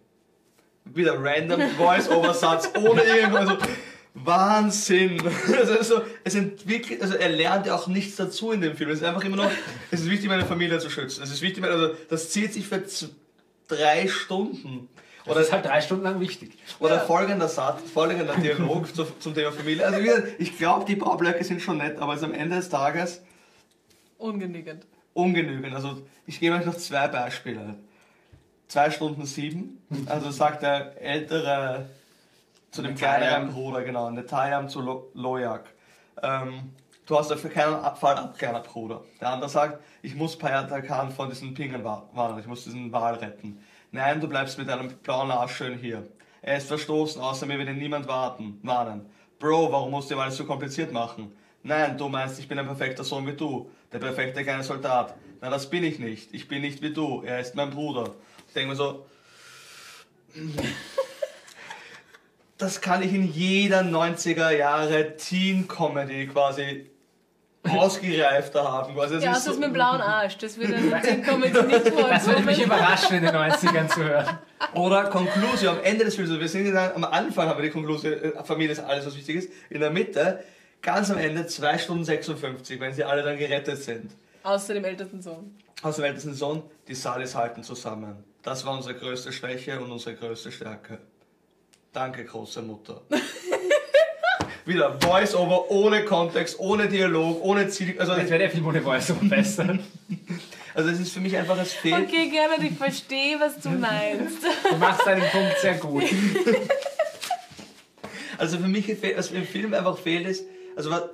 wieder random Voice-Over-Satz ohne irgendwas. Also, Wahnsinn! Also, also, es entwickelt, also er lernt ja auch nichts dazu in dem Film. Es ist einfach immer noch, es ist wichtig, meine Familie zu schützen. Es ist wichtig, also das zieht sich für drei Stunden. Das Oder, ist halt drei Stunden lang wichtig. oder folgender Satz, folgender Dialog zu, zum Thema Familie. Also ich glaube, die Baublöcke sind schon nett, aber es ist am Ende des Tages Ungenügend. ungenügend. Also ich gebe euch noch zwei Beispiele. 2 Stunden 7. Also sagt der ältere zu dem kleineren Bruder, genau, Netayam zu Lo Lojak. Ähm, du hast dafür keinen Fall ab, kleiner Bruder. Der andere sagt, ich muss Payata Khan von diesen Pingen wa- warnen, ich muss diesen Wal retten. Nein, du bleibst mit deinem blauen Arsch schön hier. Er ist verstoßen, außer mir will ihn niemand warten, warnen. Bro, warum musst du ihm alles so kompliziert machen? Nein, du meinst, ich bin ein perfekter Sohn wie du, der perfekte kleine Soldat. Na, das bin ich nicht. Ich bin nicht wie du. Er ist mein Bruder. Ich denke mir so, das kann ich in jeder 90er Jahre Teen-Comedy quasi ausgereifter haben. Quasi, das Ja, ist das so- ist mit dem blauen Arsch. Das würde Comedy nicht Das würde mich überraschen, in den 90ern zu hören. Oder Conclusio am Ende des Films. Also Wir sind gesagt, am Anfang haben wir die Conclusio, äh, Familie ist alles, was wichtig ist. In der Mitte, ganz am Ende, 2 Stunden 56, wenn sie alle dann gerettet sind. Außer dem ältesten Sohn. Aus dem ältesten Sohn, die Salis halten zusammen. Das war unsere größte Schwäche und unsere größte Stärke. Danke, große Mutter. Wieder Voice-Over ohne Kontext, ohne Dialog, ohne Ziel. Also, Jetzt wäre der Film ohne Voice besser. also es ist für mich einfach, es fehlt. Okay, gerne, ich verstehe, was du meinst. Du machst deinen Punkt sehr gut. Also für mich, fehlt- was im Film einfach fehlt ist, also was-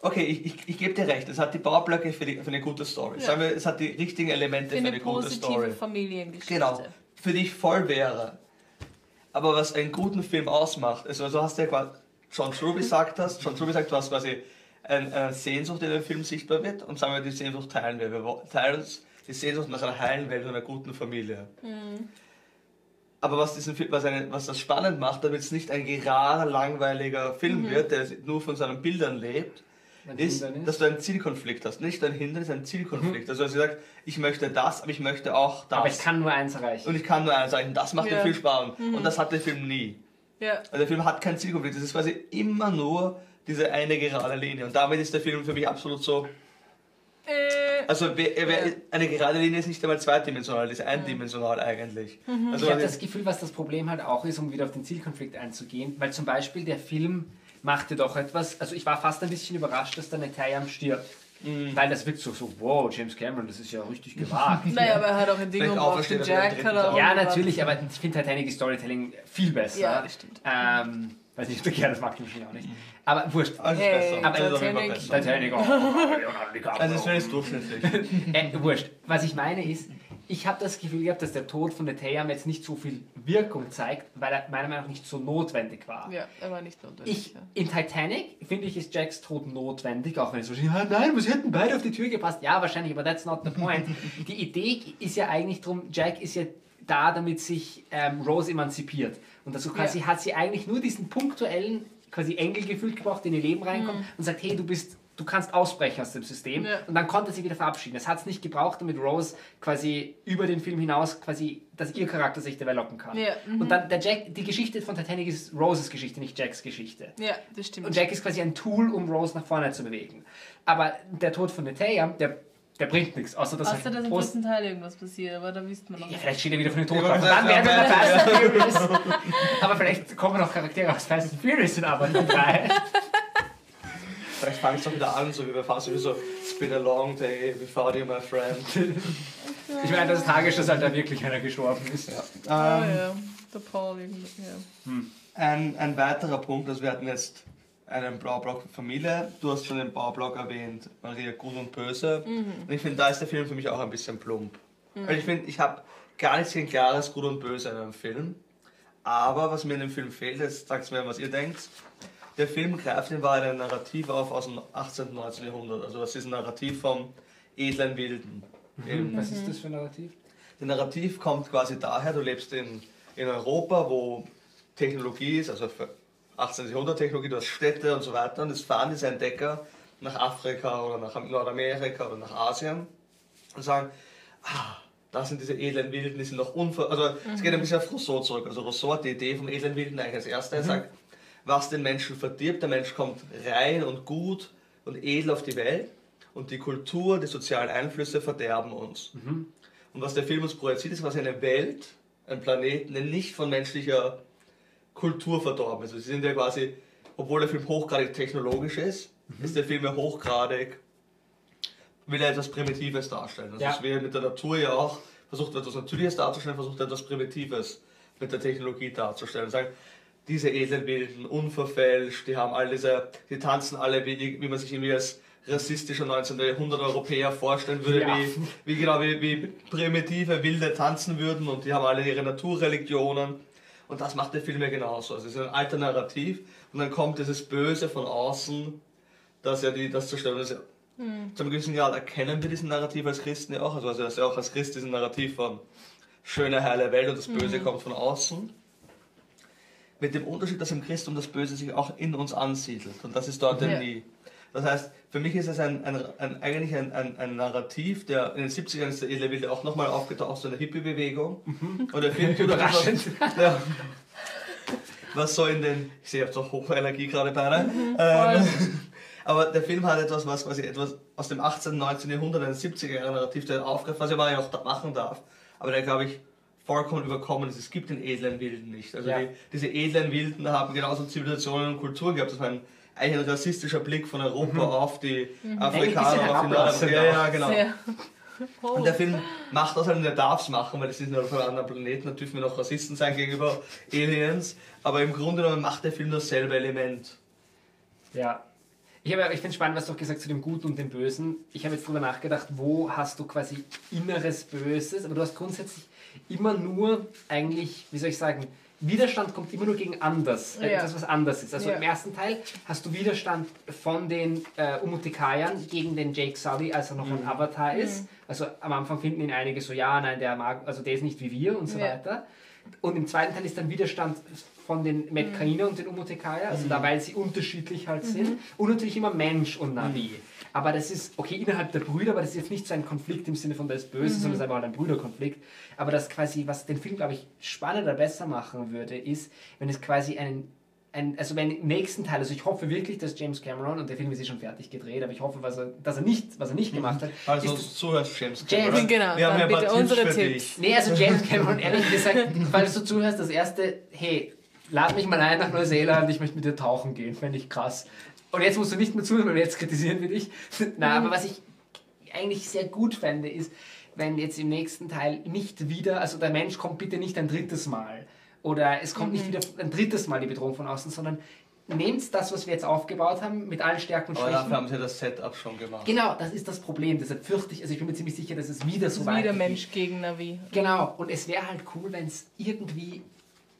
okay, ich, ich, ich gebe dir recht, es hat die Baublöcke für, die, für eine gute Story. Ja. Sagen wir, es hat die richtigen Elemente Für für eine eine gute positive Story. Familiengeschichte. Genau, für dich voll wäre. Aber was einen guten Film ausmacht, also du hast ja quasi John Truby sagt das, John Truby sagt, du hast quasi ein- eine Sehnsucht, die in dem Film sichtbar wird und sagen wir, die Sehnsucht teilen wir. Wir teilen uns die Sehnsucht nach einer heilen Welt und einer guten Familie. Aber was, diesen was, eine, was das spannend macht, damit es nicht ein gerader, langweiliger Film wird, der nur von seinen Bildern lebt, ist, dass du einen Zielkonflikt hast. Nicht ein Hindernis, ein Zielkonflikt. Also, dass sie sagt, ich möchte das, aber ich möchte auch das. Aber ich kann nur eins erreichen. und ich kann nur eins sagen, das macht Ja. den Film spannend. Und das hat der Film nie. Ja. Also der Film hat keinen Zielkonflikt. Es ist quasi immer nur diese eine gerade Linie. Und damit ist der Film für mich absolut so. Äh, Also wer, wer, Ja. eine gerade Linie ist nicht einmal zweidimensional, die ist eindimensional eigentlich. Also Ich habe das Gefühl, was das Problem halt auch ist, um wieder auf den Zielkonflikt einzugehen, weil zum Beispiel der Film machte doch etwas, also ich war fast ein bisschen überrascht, dass der Netayam stirbt. Mhm. Weil das wirkt so, so, wow, James Cameron, das ist ja richtig gewagt. naja, aber er hat auch ein Ding Vielleicht umgebracht, aufersteht den er Jack er ja, natürlich, aber ich finde Titanic Storytelling viel besser. Ja, das stimmt. Ähm, weiß nicht, okay, das mag ich auch nicht. Aber wurscht. Alles Hey, besser. aber auf Titanic- besser. Titanic, oh, Leonardo DiCaprio. Also jetzt durchschnittlich. Äh, wurscht. Was ich meine ist, ich habe das Gefühl gehabt, dass der Tod von Netayam jetzt nicht so viel Wirkung zeigt, weil er meiner Meinung nach nicht so notwendig war. Ja, er war nicht notwendig. Ich, ja. in Titanic finde ich, ist Jacks Tod notwendig, auch wenn es wahrscheinlich, ah, nein, wir hätten beide auf die Tür gepasst. Ja, wahrscheinlich, aber that's not the point. die Idee ist ja eigentlich drum, Jack ist ja da, damit sich ähm, Rose emanzipiert. Und dazu quasi hat sie eigentlich nur diesen punktuellen quasi Engel gefühlt gebraucht, in ihr Leben reinkommt und sagt, hey, du bist, du kannst ausbrechen aus dem System. Ja. Und dann konnte sie wieder verabschieden. Das hat es nicht gebraucht, damit Rose quasi über den Film hinaus quasi, dass ihr Charakter sich developen kann. Ja, mhm. Und dann der Jack, die Geschichte von Titanic ist Roses Geschichte, nicht Jacks Geschichte. ja, das stimmt. Und Jack ist quasi ein Tool, um Rose nach vorne zu bewegen. Aber der Tod von Netayam, der, der bringt nichts, außer dass Außer, dass im dritten Teil irgendwas passiert, aber da wisst man noch ja, vielleicht steht er wieder von den Toten Und dann werden wir ja. Fast and Furious. Aber vielleicht kommen noch Charaktere aus Fast and Furious in aber 3. Vielleicht fange ich doch wieder an, so wie bei Fast wie so It's been a long day without you, my friend. Ich meine, das ist tragisch, dass halt da wirklich einer gestorben ist. Ah, Ähm, ja. Der Paul irgendwie. Ja. ein, ein weiterer Punkt, also wir hatten jetzt einen Blaublock Familie. Du hast schon den Baublock erwähnt, Maria Gut und Böse. Und ich finde, da ist der Film für mich auch ein bisschen plump. Weil ich finde, ich habe gar nicht so ein klares Gut und Böse in einem Film. Aber was mir in dem Film fehlt, jetzt sagt mir, was ihr denkt. Der Film greift in Wahrheit ein Narrativ auf aus dem 18. und 19. Jahrhundert. Also das ist ein Narrativ vom edlen Wilden. Im- Was ist das für ein Narrativ? das Narrativ kommt quasi daher, du lebst in, in Europa, wo Technologie ist, also für 18. Jahrhundert Technologie, du hast Städte und so weiter und es fahren diese Entdecker nach Afrika oder nach Nordamerika oder nach Asien und sagen, ah, das sind diese edlen Wilden, die sind noch unver... Also es geht ein bisschen auf Rousseau zurück. Also Rousseau hat die Idee vom edlen Wilden eigentlich als erster. Er sagt, was den Menschen verdirbt, der Mensch kommt rein und gut und edel auf die Welt und die Kultur, die sozialen Einflüsse verderben uns. Und was der Film uns projiziert, ist quasi eine Welt, ein Planeten, der nicht von menschlicher Kultur verdorben ist. Also sie sind ja quasi, obwohl der Film hochgradig technologisch ist, ist der Film ja hochgradig, will er etwas Primitives darstellen. Also Ja. es will mit der Natur ja auch versucht etwas Natürliches darzustellen, versucht etwas Primitives mit der Technologie darzustellen. Sagen, diese edlen Wilden, unverfälscht, die haben all diese, die tanzen alle, wie, wie man sich irgendwie als rassistischer 19. Jahrhundert Europäer vorstellen würde, Ja. wie, wie genau wie, wie primitive Wilde tanzen würden und die haben alle ihre Naturreligionen. Und das macht der Film ja genauso. Also es ist ein alter Narrativ und dann kommt dieses Böse von außen, das ja die, das zerstört. Das ja, Zu einem gewissen Grad erkennen wir diesen Narrativ als Christen ja auch. Also, also dass ja auch als Christ diesen Narrativ von schöne, heile Welt und das Böse kommt von außen. Mit dem Unterschied, dass im Christentum das Böse sich auch in uns ansiedelt. Und das ist dort ja nie. Das heißt, für mich ist es ein, ein, ein, eigentlich ein, ein, Narrativ, der in den 70ern ist der Edle auch nochmal aufgetaucht, so in der Hippie-Bewegung. Und der Film tut Überraschend. ja, was so in den, ich sehe, ich habe so Hochenergie gerade beide. Ähm, aber der Film hat etwas, was quasi etwas aus dem 18., 19. Jahrhundert, ein 70er Jahre Narrativ, der aufgreift, was er ja auch da machen darf. Aber der, glaube ich, vollkommen überkommen ist. Es gibt den edlen Wilden nicht. Also Ja. die, diese edlen Wilden haben genauso Zivilisationen und Kulturen gehabt. Das war ein, eigentlich ein rassistischer Blick von Europa auf die Eigentlich Afrikaner, auf die herablassend Nord- Ja, ja, genau. Oh. Und der Film macht das halt und er darf es machen, weil es ist auf einem anderen Planeten, da dürfen wir noch Rassisten sein gegenüber Aliens, aber im Grunde genommen macht der Film dasselbe Element. Ja. Ich, habe- ich finde es spannend, was du auch gesagt hast zu dem Guten und dem Bösen. Ich habe jetzt darüber nachgedacht, wo hast du quasi inneres Böses, aber du hast grundsätzlich immer nur eigentlich, wie soll ich sagen, Widerstand kommt immer nur gegen anders, äh, Ja. etwas, was anders ist. Also Ja. im ersten Teil hast du Widerstand von den äh, Umutikayern gegen den Jake Sully, als er noch ein Avatar ist. Also am Anfang finden ihn einige so, ja, nein, der mag, also der ist nicht wie wir und so Ja. weiter. Und im zweiten Teil ist dann Widerstand von den Metkainer und den Umutekaya, also da, weil sie unterschiedlich halt sind. Und natürlich immer Mensch und Navi. Aber das ist, okay, innerhalb der Brüder, aber das ist jetzt nicht so ein Konflikt im Sinne von, der ist böse, sondern es ist einfach halt ein Brüderkonflikt. Aber das quasi, was den Film, glaube ich, spannender, besser machen würde, ist, wenn es quasi einen ein, also wenn im nächsten Teil, also ich hoffe wirklich, dass James Cameron, und der Film ist eh schon fertig gedreht, aber ich hoffe, was er, dass er nicht, was er nicht gemacht hat, Also ist, zuhörst, James James, Cameron. genau, Wir haben ja bitte Tipps unsere Tipps. dich. Nee, also James Cameron, ehrlich gesagt, falls du zuhörst, das erste, hey, lad mich mal ein nach Neuseeland, ich möchte mit dir tauchen gehen, fände ich krass. Und jetzt musst du nicht mehr zuhören, weil jetzt kritisieren wir dich. Na, aber was ich eigentlich sehr gut fände, ist, wenn jetzt im nächsten Teil nicht wieder, also der Mensch kommt bitte nicht ein drittes Mal. Oder es kommt nicht wieder ein drittes Mal die Bedrohung von außen, sondern nehmt das, was wir jetzt aufgebaut haben, mit allen Stärken und Aber Schwächen. dafür haben sie das Setup schon gemacht. Genau, das ist das Problem. Deshalb fürchte ich, also ich bin mir ziemlich sicher, dass es wieder so Wieder weitergeht. Mensch gegen Navi. Genau, und es wäre halt cool, wenn es irgendwie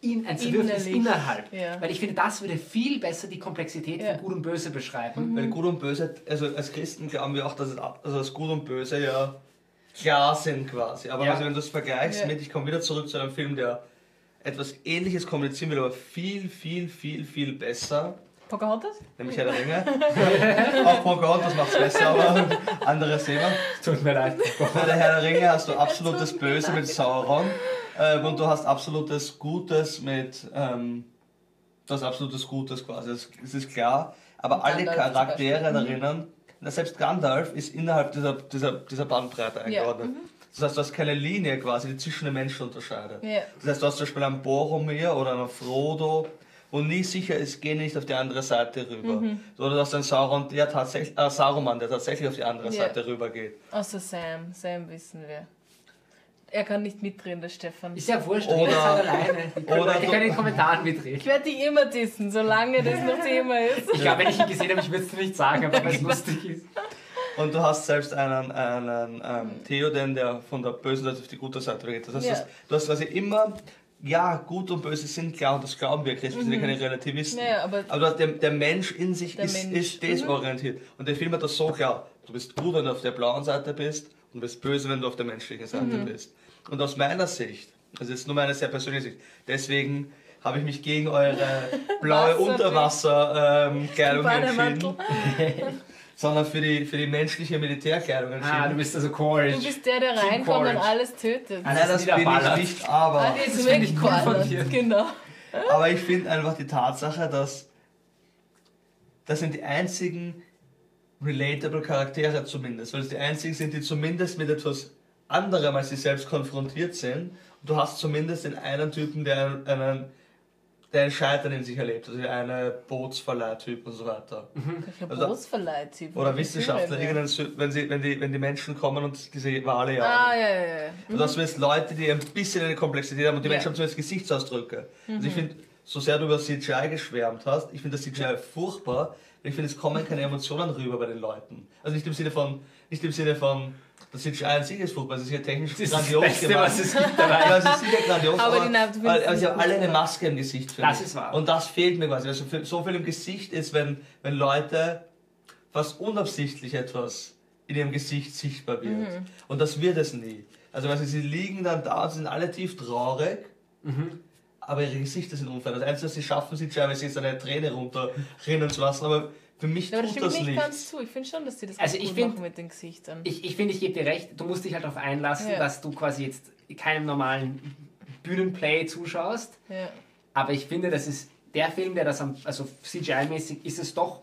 in ein Zerwürfnis innerhalb. Ja. Weil ich finde, das würde viel besser die Komplexität Ja. von Gut und Böse beschreiben. Weil Gut und Böse, also als Christen glauben wir auch, dass, es, also das Gut und Böse ja klar sind quasi. Aber Ja. also wenn du es vergleichst Ja. mit, ich komme wieder zurück zu einem Film, der etwas Ähnliches kommunizieren will, aber viel, viel, viel, viel besser, Pocahontas? nämlich Herr der Ringe. auch Pocahontas macht es besser, aber anderes Thema. Tut mir leid. Bei der Herr der Ringe hast du absolutes Böse mit Sauron ähm, und du hast absolutes Gutes mit. Ähm, du hast absolutes Gutes quasi, das, das ist klar. Aber alle Charaktere darinnen, na, selbst Gandalf ist innerhalb dieser, dieser, dieser Bandbreite eingeordnet. Das heißt, du hast keine Linie quasi, die zwischen den Menschen unterscheidet. Ja. Das heißt, du hast zum Beispiel einen Boromir oder einen Frodo, wo nie sicher ist, geh nicht auf die andere Seite rüber. Mhm. Oder du hast einen Sauron, der tatsächlich, äh, Saruman, der tatsächlich auf die andere Ja. Seite rüber geht. Außer Sam. Sam wissen wir. Er kann nicht mitreden, der Stefan. Ist ja wurscht, Oder- ist halt alleine. Die oder Leute so- können in den Kommentaren mitreden. Ich werde dich immer dissen, solange das noch Thema ist. Ich glaube, wenn ich ihn gesehen habe, ich würde es nicht sagen, aber weil es lustig ist. Und du hast selbst einen, einen ähm, Theoden, der von der bösen Seite auf die gute Seite geht. Das heißt, Ja. du hast- quasi immer, ja, gut und böse sind klar und das glauben wir Christen, wir sind ja keine Relativisten. Naja, aber- hast, der, der Mensch in sich ist, Mensch. ist desorientiert. Und der Film hat das so klar. Du bist gut, wenn du auf der blauen Seite bist und du bist böse, wenn du auf der menschlichen Seite Mhm. bist. Und aus meiner Sicht, also jetzt nur meine sehr persönliche Sicht, deswegen habe ich mich gegen eure blaue Unterwasserkleidung Bademantel. entschieden sondern für die, für die menschliche Militärkleidung entschieden. Ah, du bist also Courage. Du bist der, der Team reinkommt und alles tötet. Ah, Nein, das bin ich nicht, aber, Ah, das ist finde ich cool von dir. Genau. aber ich finde einfach die Tatsache, dass das sind die einzigen relatable Charaktere zumindest, weil es die einzigen sind, die zumindest mit etwas anderem als sie selbst konfrontiert sind. Und du hast zumindest den einen Typen, der einen der ein Scheitern in sich erlebt, also eine Bootsverleihtyp und so weiter. Welcher Also- Bootsverleih-Typ? Oder Wissenschaftler, wenn, sie, wenn, die, wenn die Menschen kommen und diese Wale jagen. Ah, ja, ja, ja. Und das sind jetzt Leute, die ein bisschen eine Komplexität haben und die Ja. Menschen haben zumindest Gesichtsausdrücke. Also ich finde, so sehr du über CGI geschwärmt hast, ich finde das CGI furchtbar. Ich finde, es kommen keine Emotionen rüber bei den Leuten. Also nicht im Sinne von, nicht im Sinne von, das ist furchtbar, es ist ja technisch Das grandios das Beste, gemacht. was es gibt dabei. Ja, es ist sicher grandios, Aber aber, es sie haben nicht alle eine. Maske im Gesicht. finde Das ich. ist wahr. Und das fehlt mir quasi. Also so viel im Gesicht ist, wenn, wenn Leute fast unabsichtlich etwas in ihrem Gesicht sichtbar wird. Mhm. Und das wird es nie. Also weißt du, sie liegen dann da und sind alle tief traurig, aber ihre Gesichter sind unfair. Das Einzige, was sie schaffen, sie teilweise jetzt eine Träne runterrinnen zu lassen, aber für mich Ja, das tut stimmt das nicht nicht. ganz zu. Ich finde schon, dass die das Also ganz ich gut find- machen mit den Gesichtern. Ich, ich finde, ich gebe dir recht, du musst dich halt darauf einlassen, Ja. dass du quasi jetzt keinem normalen Bühnenplay zuschaust. ja. Aber ich finde, das ist der Film, der das am, also CGI-mäßig ist es doch.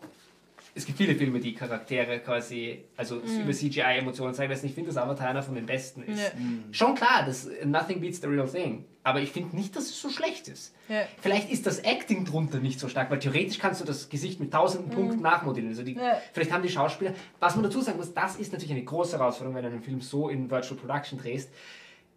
Es gibt viele Filme, die Charaktere quasi, also über CGI-Emotionen zeigen lassen. Ich finde, dass Avatar einer von den besten ist. Ja. Schon klar, das Nothing beats the real thing. Aber ich finde nicht, dass es so schlecht ist. Ja. Vielleicht ist das Acting drunter nicht so stark, weil theoretisch kannst du das Gesicht mit tausenden Punkten nachmodellieren. Also die. Ja. Vielleicht haben die Schauspieler, was man dazu sagen muss, das ist natürlich eine große Herausforderung, wenn du einen Film so in Virtual Production drehst.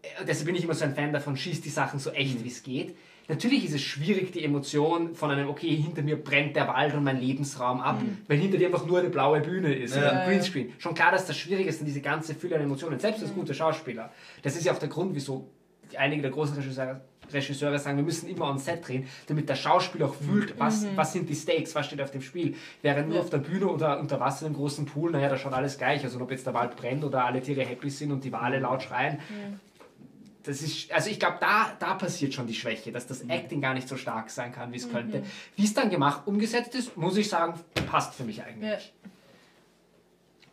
Äh, Deshalb bin ich immer so ein Fan davon, schießt die Sachen so Mhm. echt wie es geht. Natürlich ist es schwierig, die Emotion von einem, okay, hinter mir brennt der Wald und mein Lebensraum ab, Mhm. weil hinter dir einfach nur eine blaue Bühne ist oder Ja, ein Greenscreen. Schon klar, dass das schwierig ist, diese ganze Fülle an Emotionen, selbst Mhm. als guter Schauspieler. Das ist ja auch der Grund, wieso einige der großen Regisseure, Regisseure sagen, wir müssen immer on Set drehen, damit der Schauspieler auch fühlt, was, was sind die Stakes, was steht auf dem Spiel. Während nur Mhm. Ja. auf der Bühne oder unter Wasser im großen Pool, naja, da schaut alles gleich. Also ob jetzt der Wald brennt oder alle Tiere happy sind und die Wale laut schreien. Das ist, also ich glaube, da, da passiert schon die Schwäche, dass das Acting gar nicht so stark sein kann, wie es könnte. Wie es dann gemacht, umgesetzt ist, muss ich sagen, passt für mich eigentlich. Ja.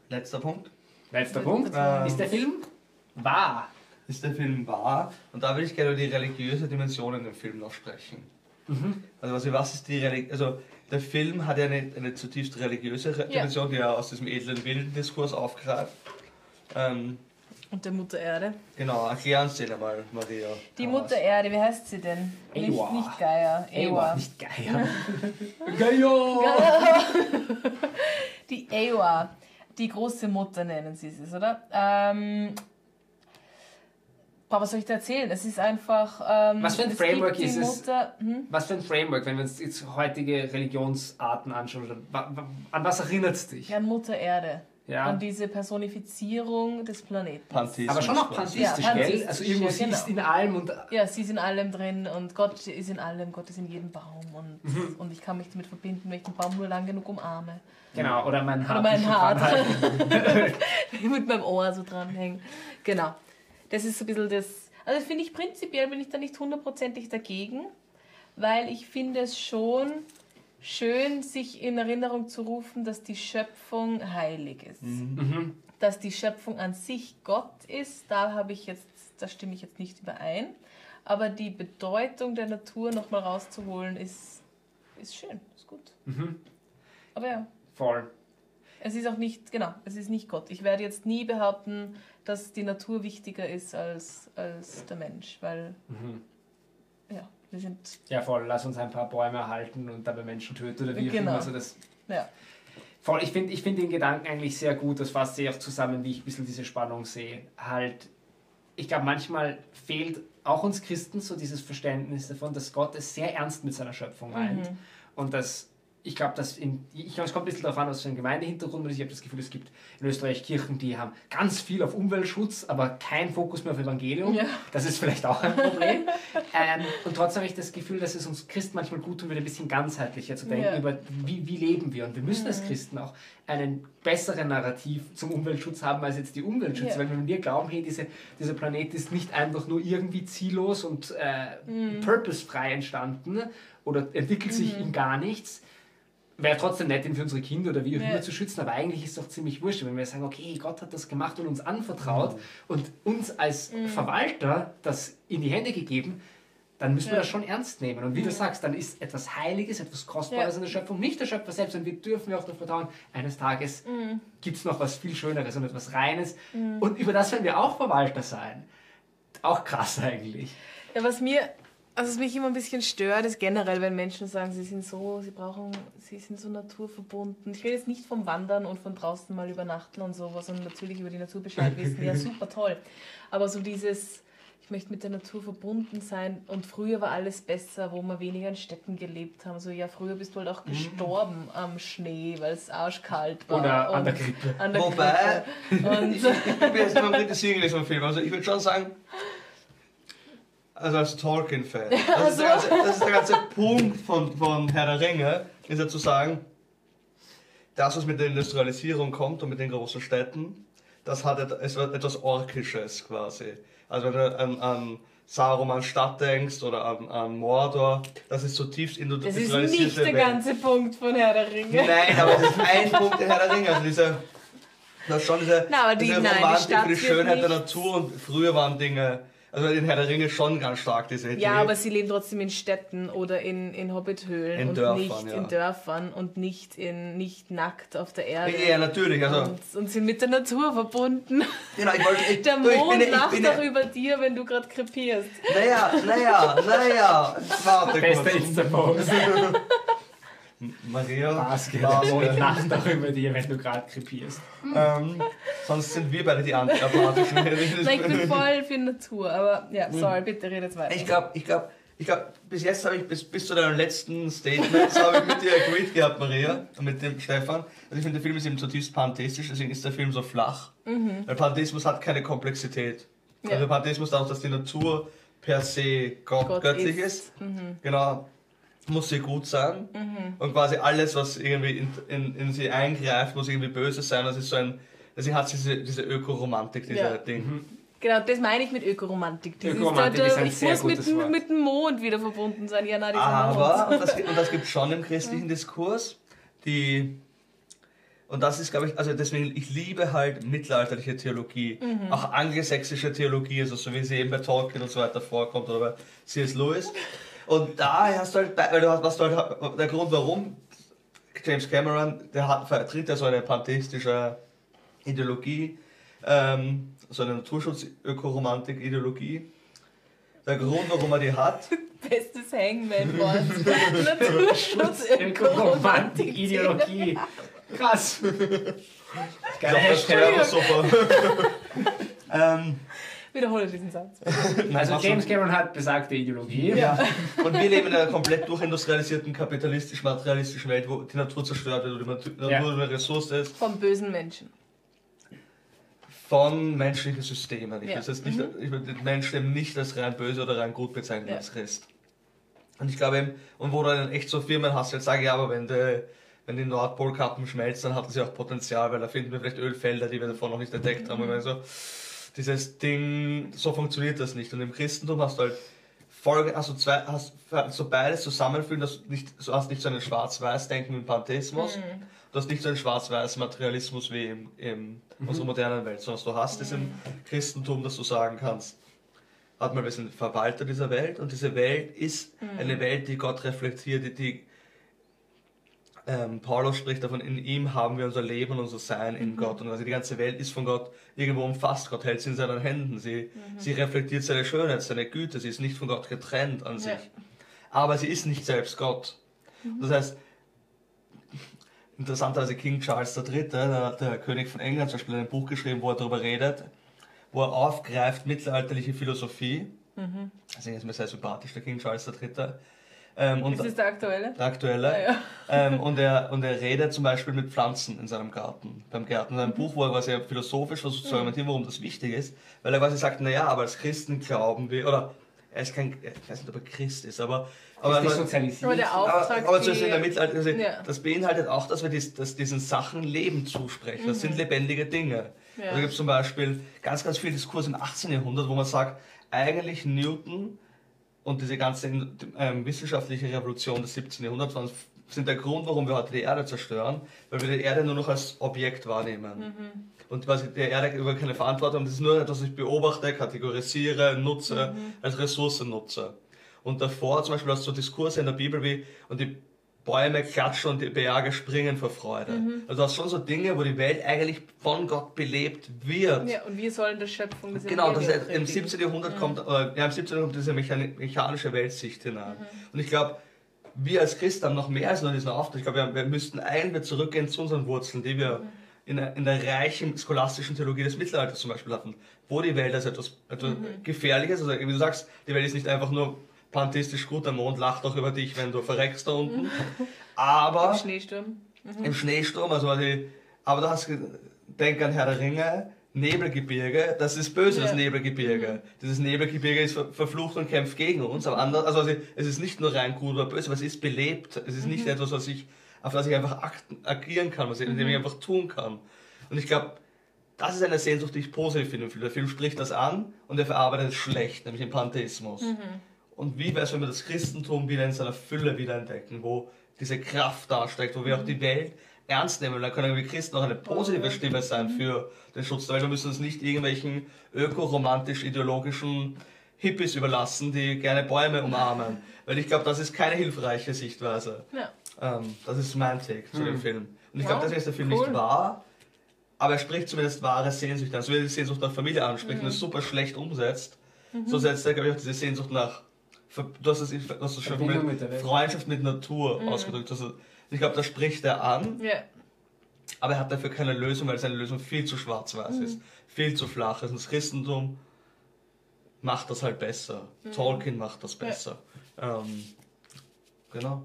Letzter Punkt. Letzter Punkt. ähm, Ist der Film wahr? ist der Film wahr und da will ich gerne über die religiöse Dimension in dem Film noch sprechen. Also, also was ist die Reli also der Film hat ja eine, eine zutiefst religiöse Re Ja. Dimension, die er aus diesem edlen Willen-Diskurs aufgreift. Ähm, Und der Mutter Erde. genau, erklär uns den einmal, Maria. Die Mutter Erde, wie heißt sie denn? Nicht, Ewa. nicht Gaia. Ewa, Ewa. nicht Geier. Geier! Die Ewa. Die große Mutter nennen sie es, oder? Ähm, boah, was soll ich da erzählen? Es ist einfach. Ähm, Was für ein es Framework ist es? Mutter, hm? Was für ein Framework, wenn wir uns jetzt heutige Religionsarten anschauen, oder an was erinnert es dich? Ja, an Mutter Erde. Ja. An diese Personifizierung des Planeten. Pantheismus. Aber schon auch quasi. pantheistisch, Ja, gell? pantheistisch, Also irgendwo ja, sie genau. ist in allem und Ja, sie ist in allem drin und Gott ist in allem, Gott ist in jedem Baum und, Mhm. und ich kann mich damit verbinden, wenn ich den Baum nur lang genug umarme. genau, oder mein Haar. Oder mein Haar mit meinem Ohr so dranhängen. Genau. Das ist so ein bisschen das. Also finde ich prinzipiell bin ich da nicht hundertprozentig dagegen, weil ich finde es schon schön, sich in Erinnerung zu rufen, dass die Schöpfung heilig ist. Mhm. Dass die Schöpfung an sich Gott ist, da habe ich jetzt, da stimme ich jetzt nicht überein. Aber die Bedeutung der Natur nochmal rauszuholen, ist, ist schön, ist gut. Mhm. Aber ja. Voll. Es ist auch nicht, genau, es ist nicht Gott. Ich werde jetzt nie behaupten, dass die Natur wichtiger ist als, als der Mensch, weil, Mhm. Ja, wir sind, Ja, voll. Lass uns ein paar Bäume erhalten und dabei Menschen töten oder wie auch Genau. immer. Also das, ja, voll. Ich finde ich find den Gedanken eigentlich sehr gut. Das fasst sich auch zusammen, wie ich ein bisschen diese Spannung sehe. Halt, ich glaube, manchmal fehlt auch uns Christen so dieses Verständnis davon, dass Gott es sehr ernst mit seiner Schöpfung meint. Mhm. Und dass ich glaube, dass in, ich glaube, es kommt ein bisschen darauf an, was für ein Gemeindehintergrund ist. Ich habe das Gefühl, es gibt in Österreich Kirchen, die haben ganz viel auf Umweltschutz, aber kein Fokus mehr auf Evangelium. Ja. Das ist vielleicht auch ein Problem. ähm, und trotzdem habe ich das Gefühl, dass es uns Christen manchmal gut tun würde, ein bisschen ganzheitlicher zu denken Ja. über, wie, wie leben wir. Und wir müssen als Christen auch einen besseren Narrativ zum Umweltschutz haben als jetzt die Umweltschützer. Ja. Weil wenn wir glauben, hey, diese, dieser Planet ist nicht einfach nur irgendwie ziellos und äh, purposefrei entstanden oder entwickelt sich in gar nichts, wäre trotzdem nett, ihn für unsere Kinder oder wie auch Ja. immer zu schützen, aber eigentlich ist es doch ziemlich wurscht, wenn wir sagen, okay, Gott hat das gemacht und uns anvertraut und uns als Verwalter das in die Hände gegeben, dann müssen wir Ja. das schon ernst nehmen. Und wie du sagst, dann ist etwas Heiliges, etwas Kostbares Ja. in der Schöpfung nicht der Schöpfer selbst und wir dürfen ja auch darauf vertrauen, eines Tages gibt es noch was viel Schöneres und etwas Reines und über das werden wir auch Verwalter sein. Auch krass eigentlich. Ja, was mir Also was mich immer ein bisschen stört, ist generell, wenn Menschen sagen, sie sind so, sie brauchen, sie sind so naturverbunden. Ich rede jetzt nicht vom Wandern und von draußen mal übernachten und sowas und natürlich über die Natur Bescheid wissen. Ja, super toll. Aber so dieses, ich möchte mit der Natur verbunden sein und früher war alles besser, wo wir weniger in Städten gelebt haben. So, ja, früher bist du halt auch gestorben am Schnee, weil es arschkalt war. Oder an der Grippe. An der Wobei, Grippe. Und ich, ich bin jetzt beim kritisieren gelesen vom Film. Also ich würde schon sagen, also als Tolkien-Fan, das, ist der ganze- das ist der ganze Punkt von, von Herr der Ringe, ist ja zu sagen, das, was mit der Industrialisierung kommt und mit den großen Städten, das hat es wird etwas Orkisches quasi. Also wenn du an, an Saruman Stadt denkst oder an, an Mordor, das ist zutiefst das ist nicht der Welt. ganze Punkt von Herr der Ringe. Nein, aber es ist ein Punkt der Herr der Ringe. Also diese, das ist schon diese, Na, die- diese nein, die Romantik für die wird Schönheit der Natur und früher waren Dinge, also in Herr der Ringe schon ganz stark diese Idee. Ja, aber sie leben trotzdem in Städten oder in, in Hobbithöhlen In und Dörfern, nicht ja. in Dörfern und nicht, in, nicht nackt auf der Erde. ja, natürlich. Also, und, und sind mit der Natur verbunden. genau, ich wollte, ich, Der du, ich Mond bin, ich lacht bin, doch über dir, wenn du gerade krepierst. Naja, naja, naja. Warte Bester kurz. Insta-Post. Maria. Und lachen doch über dir, wenn du gerade krepierst. ähm, sonst sind wir beide die anti-apathischen. Ich bin voll für Natur, aber ja, sorry, bitte redet weiter. Ich glaube, ich glaube, ich glaube, bis jetzt habe ich, bis, bis zu deinen letzten Statements, habe ich mit dir agreed gehabt, Maria, und mit dem Stefan. Also ich finde, der Film ist eben zutiefst pantheistisch, deswegen ist der Film so flach. Weil Pantheismus hat keine Komplexität. Mhm. Ja. Also Pantheismus dadurch, dass die Natur per se Gott, Gott göttlich ist. ist. Genau. Muss sie gut sein. Und quasi alles, was irgendwie in, in, in sie eingreift, muss irgendwie böse sein. Das ist so ein, deswegen hat sie diese, diese Ökoromantik, dieser Ja. Ding. Genau, das meine ich mit Ökoromantik. Das Ökoromantik ist, ist da, ein ich sehr muss mit, mit dem Mond wieder verbunden sein. Ja, nein, Aber, Mond. und das, und das gibt es schon im christlichen Diskurs, die, und das ist, glaube ich, also deswegen, ich liebe halt mittelalterliche Theologie, auch angelsächsische Theologie, also so wie sie eben bei Tolkien und so weiter vorkommt oder bei C.S. Lewis. Und da hast du halt, bei- weil du hast, was du halt, der Grund warum James Cameron, der hat, vertritt ja so eine pantheistische Ideologie, ähm, so eine Naturschutz-Ökoromantik-Ideologie. Der Grund, warum er die hat, Bestes Hangman-Wort. Naturschutz, Ökoromantik. Ideologie. Krass. Geiler Das Hashtag. wäre super. ähm, Wiederhole diesen Satz. Also James. Cameron hat besagte Ideologie. ja. Und wir leben in einer komplett durchindustrialisierten, kapitalistisch-materialistischen Welt, wo die Natur zerstört wird, wo die Natur Ja. Eine Ressource ist, Vom bösen Menschen. von menschlichen Systemen. Ich Ja. will jetzt nicht, ich will den Menschen eben nicht als rein böse oder rein gut bezeichnen, Ja. als Christ. Und ich glaube eben, und wo du dann echt so Firmen hast, die jetzt sagen, ja, aber wenn die, wenn die Nordpolkappen schmelzt, dann hat das ja auch Potenzial, weil da finden wir vielleicht Ölfelder, die wir davor noch nicht entdeckt haben. Und wenn so, dieses Ding, so funktioniert das nicht. Und im Christentum hast du halt Folge, du zwei, hast so beides zusammenführen, dass du nicht, du hast nicht so einen Schwarz-Weiß-Denken im Pantheismus, du hast nicht so einen Schwarz-Weiß-Materialismus wie im, im unserer modernen Welt, sondern du hast es im Christentum, dass du sagen kannst, hat mal, wir sind Verwalter dieser Welt und diese Welt ist eine Welt, die Gott reflektiert, die, die ähm, Paulus spricht davon, in ihm haben wir unser Leben und unser Sein in Gott. Und also die ganze Welt ist von Gott irgendwo umfasst. Gott hält sie in seinen Händen. Sie, sie reflektiert seine Schönheit, seine Güte. Sie ist nicht von Gott getrennt an sich. Ja. Aber sie ist nicht selbst Gott. Das heißt, interessanterweise King Charles III., der, der König von England, zum Beispiel ein Buch geschrieben, wo er darüber redet, wo er aufgreift mittelalterliche Philosophie. Deswegen ist mir sehr sympathisch, der King Charles III. Ähm, und Ist das der aktuelle? der aktuelle. Ah, ja. ähm, und, er, und er redet zum Beispiel mit Pflanzen in seinem Garten, beim Gärten. In einem Buch, wo er quasi philosophisch versucht zu argumentieren, warum das wichtig ist. Weil er quasi sagt, naja, aber als Christen glauben wir, oder er ist kein, ich weiß nicht, ob er Christ ist, aber... aber Ist nicht sozialisiert. Aber der Auftrag, aber, aber zum Beispiel in der die, Mittelalter, also Ja. das beinhaltet auch, dass wir dies, dass diesen Sachen Leben zusprechen. Das sind lebendige Dinge. Mhm. Ja. Also gibt es zum Beispiel ganz, ganz viel Diskurs im 18. Jahrhundert, wo man sagt, eigentlich Newton und diese ganze ähm, wissenschaftliche Revolution des 17. Jahrhunderts waren, sind der Grund, warum wir heute die Erde zerstören, weil wir die Erde nur noch als Objekt wahrnehmen. Mhm. Und quasi der Erde über keine Verantwortung, das ist nur etwas, was ich beobachte, kategorisiere, nutze, Mhm. als Ressource nutze. Und davor zum Beispiel hast du Diskurse in der Bibel wie, und die Bäume klatschen und die Berge springen vor Freude. Mhm. Also du hast schon so Dinge, wo die Welt eigentlich von Gott belebt wird. Ja, und wir sollen der Schöpfung des Genau, das ist, im predigen. 17. Jahrhundert kommt, äh, ja, im 17. Jahrhundert diese mechani- mechanische Weltsicht hinein. Und ich glaube, wir als Christen haben noch mehr als nur diesen Auftrag. Ich glaube, wir, wir müssten eigentlich zurückgehen zu unseren Wurzeln, die wir in, der- in der reichen scholastischen Theologie des Mittelalters zum Beispiel hatten, wo die Welt als etwas, etwas Gefährliches, also wie du sagst, die Welt ist nicht einfach nur pantheistisch gut, der Mond lacht auch über dich, wenn du verreckst da unten. Aber Im Schneesturm. im Schneesturm, also die, aber du hast, denk an Herr der Ringe, Nebelgebirge, das ist böse, das Ja. Nebelgebirge. Dieses Nebelgebirge ist ver verflucht und kämpft gegen uns, aber anders, also es ist nicht nur rein gut oder böse, aber es ist belebt. Es ist nicht etwas, was ich, auf das ich einfach akten, agieren kann, was ich, indem ich einfach tun kann. Und ich glaube, das ist eine Sehnsucht, die ich positiv finde. Der Film spricht das an und er verarbeitet es schlecht, nämlich den Pantheismus. Und wie wäre es, wenn wir das Christentum wieder in seiner Fülle wiederentdecken, wo diese Kraft dasteckt, wo wir auch die Welt ernst nehmen. Und dann können wir Christen auch eine positive Stimme sein für den Schutz der Welt. Wir müssen uns nicht irgendwelchen öko-romantisch-ideologischen Hippies überlassen, die gerne Bäume umarmen. Weil ich glaube, das ist keine hilfreiche Sichtweise. Ja. Ähm, das ist mein Take zu dem Film. Und ich glaube, deswegen ist der Film cool. nicht wahr, aber er spricht zumindest wahre Sehnsucht an. So wie er die Sehnsucht nach Familie anspricht und es super schlecht umsetzt, so setzt er, glaube ich, auch diese Sehnsucht nach, Ver- du hast es, du hast es schon mit, mit. Freundschaft mit Natur ausgedrückt. Also, ich glaube, das spricht er an, Ja. aber er hat dafür keine Lösung, weil seine Lösung viel zu schwarz-weiß ist, viel zu flach ist. Und das Christentum macht das halt besser. Tolkien macht das besser. Ähm, genau.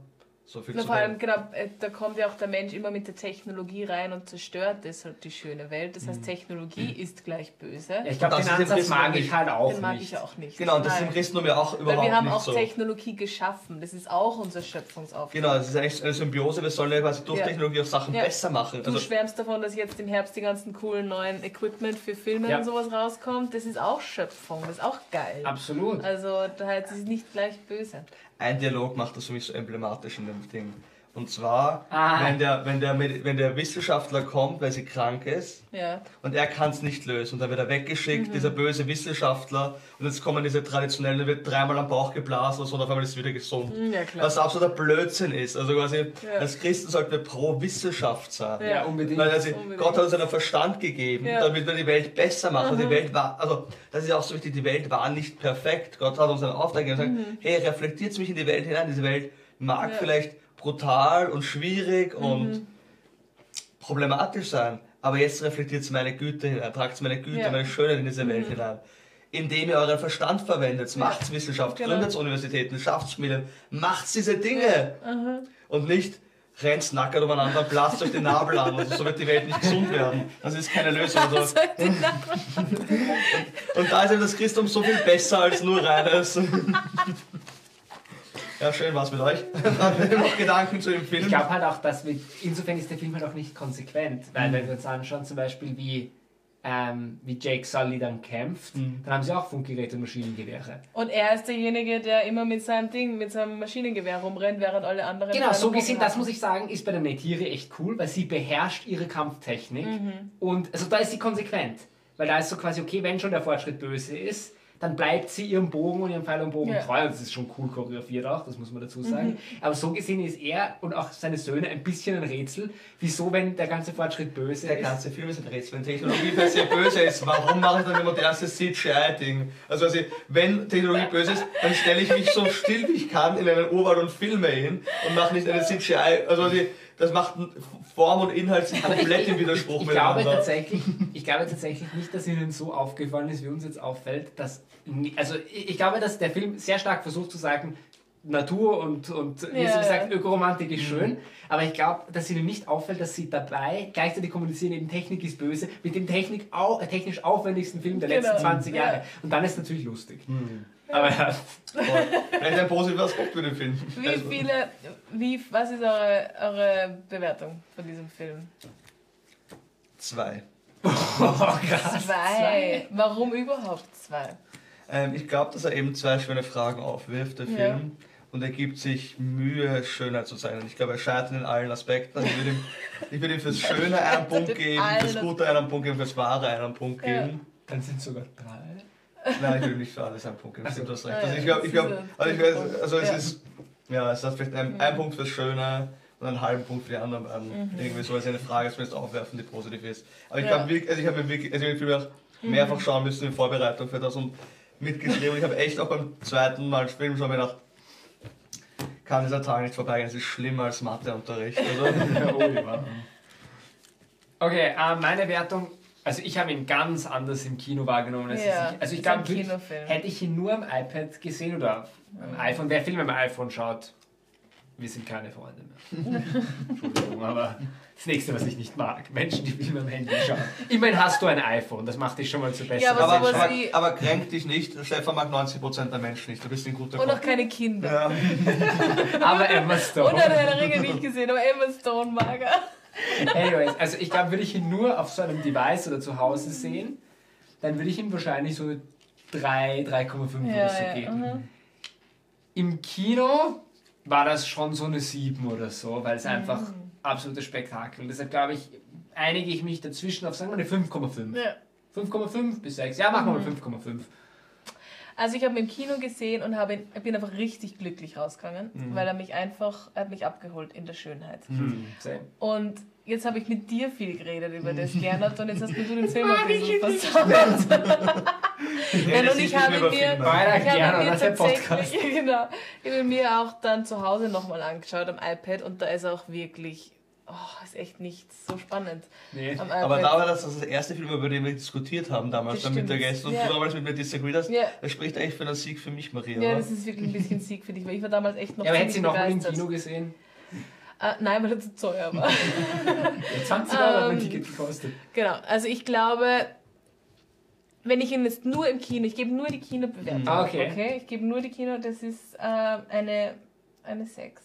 So viel Na, zu vor allem, genau, äh, da kommt ja auch der Mensch immer mit der Technologie rein und zerstört deshalb die schöne Welt. Das heißt, Technologie ist gleich böse. Ja, ich glaube, den das Ansatz mag ich halt auch Den mag nicht. ich auch nicht. Genau, und das ist im. Christentum ja auch überhaupt Weil wir haben nicht auch so. Technologie geschaffen. Das ist auch unser Schöpfungsauftrag. Genau, das ist eigentlich eine Symbiose. Wir sollen ja quasi durch Ja. Technologie auch Sachen Ja. besser machen. Du Also, schwärmst davon, dass jetzt im Herbst die ganzen coolen neuen Equipment für Filme Ja. und sowas rauskommt. Das ist auch Schöpfung, das ist auch geil. Absolut. Also daher ist es nicht gleich böse. Ein Dialog macht das für mich so emblematisch in dem Ding. Und zwar, Ah. wenn, der, wenn, der, wenn der Wissenschaftler kommt, weil sie krank ist, Ja. und er kann es nicht lösen. Und dann wird er weggeschickt, Mhm. dieser böse Wissenschaftler. Und jetzt kommen diese traditionellen, wird dreimal am Bauch geblasen und so, und auf einmal ist es wieder gesund. Hm, Ja, klar. Was absoluter Blödsinn ist. Also quasi, Ja. als Christen sollten wir pro Wissenschaft sein. Ja. Unbedingt. Weil also, Unbedingt. Gott hat uns einen Verstand gegeben, Ja. damit wir die Welt besser machen. Und die Welt war, also das ist ja auch so wichtig, die Welt war nicht perfekt. Gott hat uns einen Auftrag gegeben und gesagt, hey, reflektiert mich in die Welt hinein. Diese Welt mag Ja. vielleicht brutal und schwierig und problematisch sein, aber jetzt reflektiert meine Güte hinein, tragt meine Güte, Ja. meine Schönheit in diese Welt hinein. Indem ihr euren Verstand verwendet, macht's Wissenschaft, Genau. gründet Universitäten, schafft Schmieden, macht's diese Dinge. Und nicht rennt nackert umeinander, blast euch den Nabel an. Also so wird die Welt nicht gesund werden. Das ist keine Lösung. Also, und da ist eben das Christum so viel besser als nur reines. Ja, schön war's mit euch. Noch Gedanken zu dem Film? Ich glaube halt auch, dass wir, insofern ist der Film halt auch nicht konsequent, weil wenn wir uns anschauen, zum Beispiel wie, ähm, wie Jake Sully dann kämpft, Mhm. dann haben sie auch Funkgeräte und Maschinengewehre. Und er ist derjenige, der immer mit seinem Ding, mit seinem Maschinengewehr rumrennt, während alle anderen. Genau, so gesehen, das muss ich sagen, ist bei der Neytiri echt cool, weil sie beherrscht ihre Kampftechnik Mhm. und also da ist sie konsequent, weil da ist so quasi, okay, wenn schon der Fortschritt böse ist, dann bleibt sie ihrem Bogen und ihrem Pfeil und Bogen Ja. treu. Das ist schon cool choreografiert auch, das muss man dazu sagen. Mhm. Aber so gesehen ist er und auch seine Söhne ein bisschen ein Rätsel, wieso, wenn der ganze Fortschritt böse Der ist. ganze Film ist ein Rätsel. Wenn Technologie per se böse ist, warum mache ich dann immer das erste CGI-Ding? Also, also, wenn Technologie böse ist, dann stelle ich mich so still wie ich kann in einen Urwald und filme hin und mache nicht eine CGI. Also, also, das macht Form und Inhalt komplett im Widerspruch Ich glaube, miteinander. tatsächlich, ich glaube tatsächlich nicht, dass Ihnen so aufgefallen ist, wie uns jetzt auffällt, dass. Also, ich ich glaube, dass der Film sehr stark versucht zu sagen, Natur und, und wie Ja, sie gesagt, ja. Ökoromantik ist schön, aber ich glaube, dass Ihnen nicht auffällt, dass Sie dabei gleichzeitig kommunizieren, eben Technik ist böse, mit dem Technik au, technisch aufwendigsten Film der Genau. letzten 20 Ja. Jahre. Und dann ist es natürlich lustig. Aber ja, Vielleicht ein positiver Aspekt für den Film. Wie Also, viele, wie, was ist eure, eure Bewertung von diesem Film? Zwei. oh, krass. Zwei. Warum überhaupt zwei? Ähm, ich glaube, dass er eben zwei schöne Fragen aufwirft, der Ja. Film. Und er gibt sich Mühe, schöner zu sein. Und ich glaube, er scheitert in allen Aspekten. Also ich würde ihm, ich würde ihm fürs Schöne einen Punkt geben, fürs Gute einen Punkt geben, fürs Wahre einen Punkt Ja. geben. Dann sind es sogar drei. Nein, ich würde ihm nicht für alles einen Punkt geben. Ach so. Stimmt, du hast recht. Ah, Also ja, ich glaube, das ich glaub, ist ein also, ich weiß, also es Punkt. ist, Ja, es hat vielleicht ein, ein Punkt fürs Schöne und einen halben Punkt für die anderen beiden. Irgendwie so als eine Frage zumindest aufwerfen, die positiv ist. Aber ich Ja. glaube wirklich, also ich habe mir wirklich, also ich habe auch mehrfach schauen müssen in Vorbereitung für das und mitgeschrieben. Und ich habe echt auch beim zweiten Mal Film schon gedacht, kann dieser Tag nicht vorbeigehen, es ist schlimmer als Matheunterricht. Also, Okay, äh, meine Wertung, also ich habe ihn ganz anders im Kino wahrgenommen. Als Ja, ich, also ich glaube, hätte ich ihn nur am iPad gesehen oder am iPhone, wer Filme am iPhone schaut, wir sind keine Freunde mehr. Entschuldigung, aber das nächste, was ich nicht mag, Menschen, die Filme am Handy schauen. Immerhin hast du ein iPhone, das macht dich schon mal zu besser. Ja, aber aber, aber, aber kränk dich nicht, Stefan mag 90% der Menschen nicht, du bist ein guter Und Kopf. auch keine Kinder. Ja. aber Emma Stone. Und hat eine Ringe nicht gesehen, aber Emma Stone mag er. Anyways, also ich glaube, würde ich ihn nur auf so einem Device oder zu Hause sehen, dann würde ich ihm wahrscheinlich so 3, 3,5 oder Ja, so ja. geben. mhm. Im Kino war das schon so eine 7 oder so, weil es einfach Mhm. absolutes Spektakel. Deshalb glaube ich, einige ich mich dazwischen auf, sagen wir eine 5,5. Ja. 5,5 bis 6. Ja, machen wir Mhm. mal 5,5. Also ich habe ihn im Kino gesehen und habe ihn, ich bin einfach richtig glücklich rausgegangen, Mhm. weil er mich einfach, er hat mich abgeholt in der Schönheit. Hm. Same. Und jetzt habe ich mit dir viel geredet über das, Gernot, und jetzt hast mir du den Film ein bisschen versaut. Ja, und ich habe mir, ich habe mir tatsächlich, genau, ich habe mir auch dann zu Hause nochmal angeschaut am iPad und da ist auch wirklich, oh, ist echt nicht so spannend Nee. am. Aber da war das das erste Film, über den wir diskutiert haben damals Das dann mit der stimmt. Gäste und Ja. du damals mit mir disagreed hast. Ja. Das spricht eigentlich für einen Sieg für mich, Maria. ja, oder? das ist wirklich ein bisschen Sieg für dich, weil ich war damals echt noch Ja, aber hätte sie noch mal im. Kino gesehen? Ah, nein, weil er zu teuer war. Ja, 20 Euro hat mein Ähm, Ticket gekostet. Genau, also ich glaube, wenn ich ihn jetzt nur im Kino, ich gebe nur die Kinobewertung. Ah, okay. Ich gebe nur die Kino, das ist äh, eine, eine 6.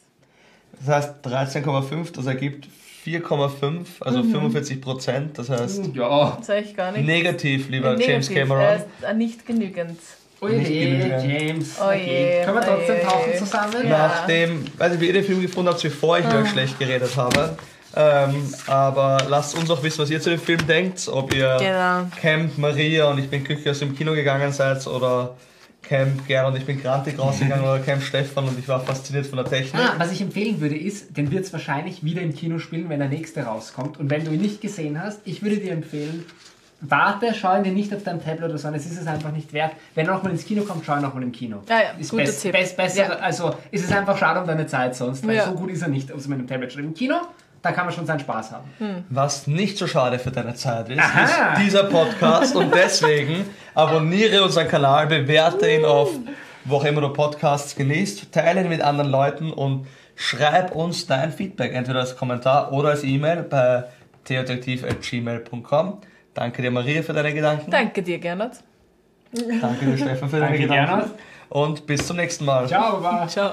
Das heißt 13,5, das ergibt 4,5, also Mhm. 45 Prozent. Das heißt Ja. Das ich gar nicht. negativ, lieber Negativ, James Er Cameron. ist äh, nicht genügend. Oh Nicht je, genügend. James. Oh je, Können wir trotzdem je. tauchen zusammen? Ja. Nachdem, weiß nicht, wie ihr den Film gefunden habt, bevor ich über euch schlecht geredet habe. Ähm, aber lasst uns auch wissen, was ihr zu dem Film denkt. Ob ihr Genau. Camp Maria und ich bin glücklich aus dem Kino gegangen seid oder Camp Gerd und ich bin grantig rausgegangen oder Camp Stefan und ich war fasziniert von der Technik. Ah, was ich empfehlen würde ist, den wird es wahrscheinlich wieder im Kino spielen, wenn der nächste rauskommt. Und wenn du ihn nicht gesehen hast, ich würde dir empfehlen, warte, schau ihn dir nicht auf deinem Tablet oder so, es ist es einfach nicht wert. Wenn er nochmal ins Kino kommt, schau ihn nochmal im Kino. Ja, ja, ist guter best, Tipp. best, besser, Ja. also ist es einfach schade um deine Zeit sonst, weil Ja. so gut ist er nicht, ob es mit dem Tablet schaut. Im Kino, da kann man schon seinen Spaß haben. Was nicht so schade für deine Zeit ist, Aha. ist dieser Podcast und deswegen abonniere unseren Kanal, bewerte ihn auf wo auch immer du Podcasts genießt, teile ihn mit anderen Leuten und schreib uns dein Feedback, entweder als Kommentar oder als E-Mail bei theodetektiv.gmail.com. Danke dir Maria für deine Gedanken. Danke dir, Gernot. Danke dir Stefan für deine Danke, Gedanken. Gernot. Und bis zum nächsten Mal. Ciao, Baba. Ciao.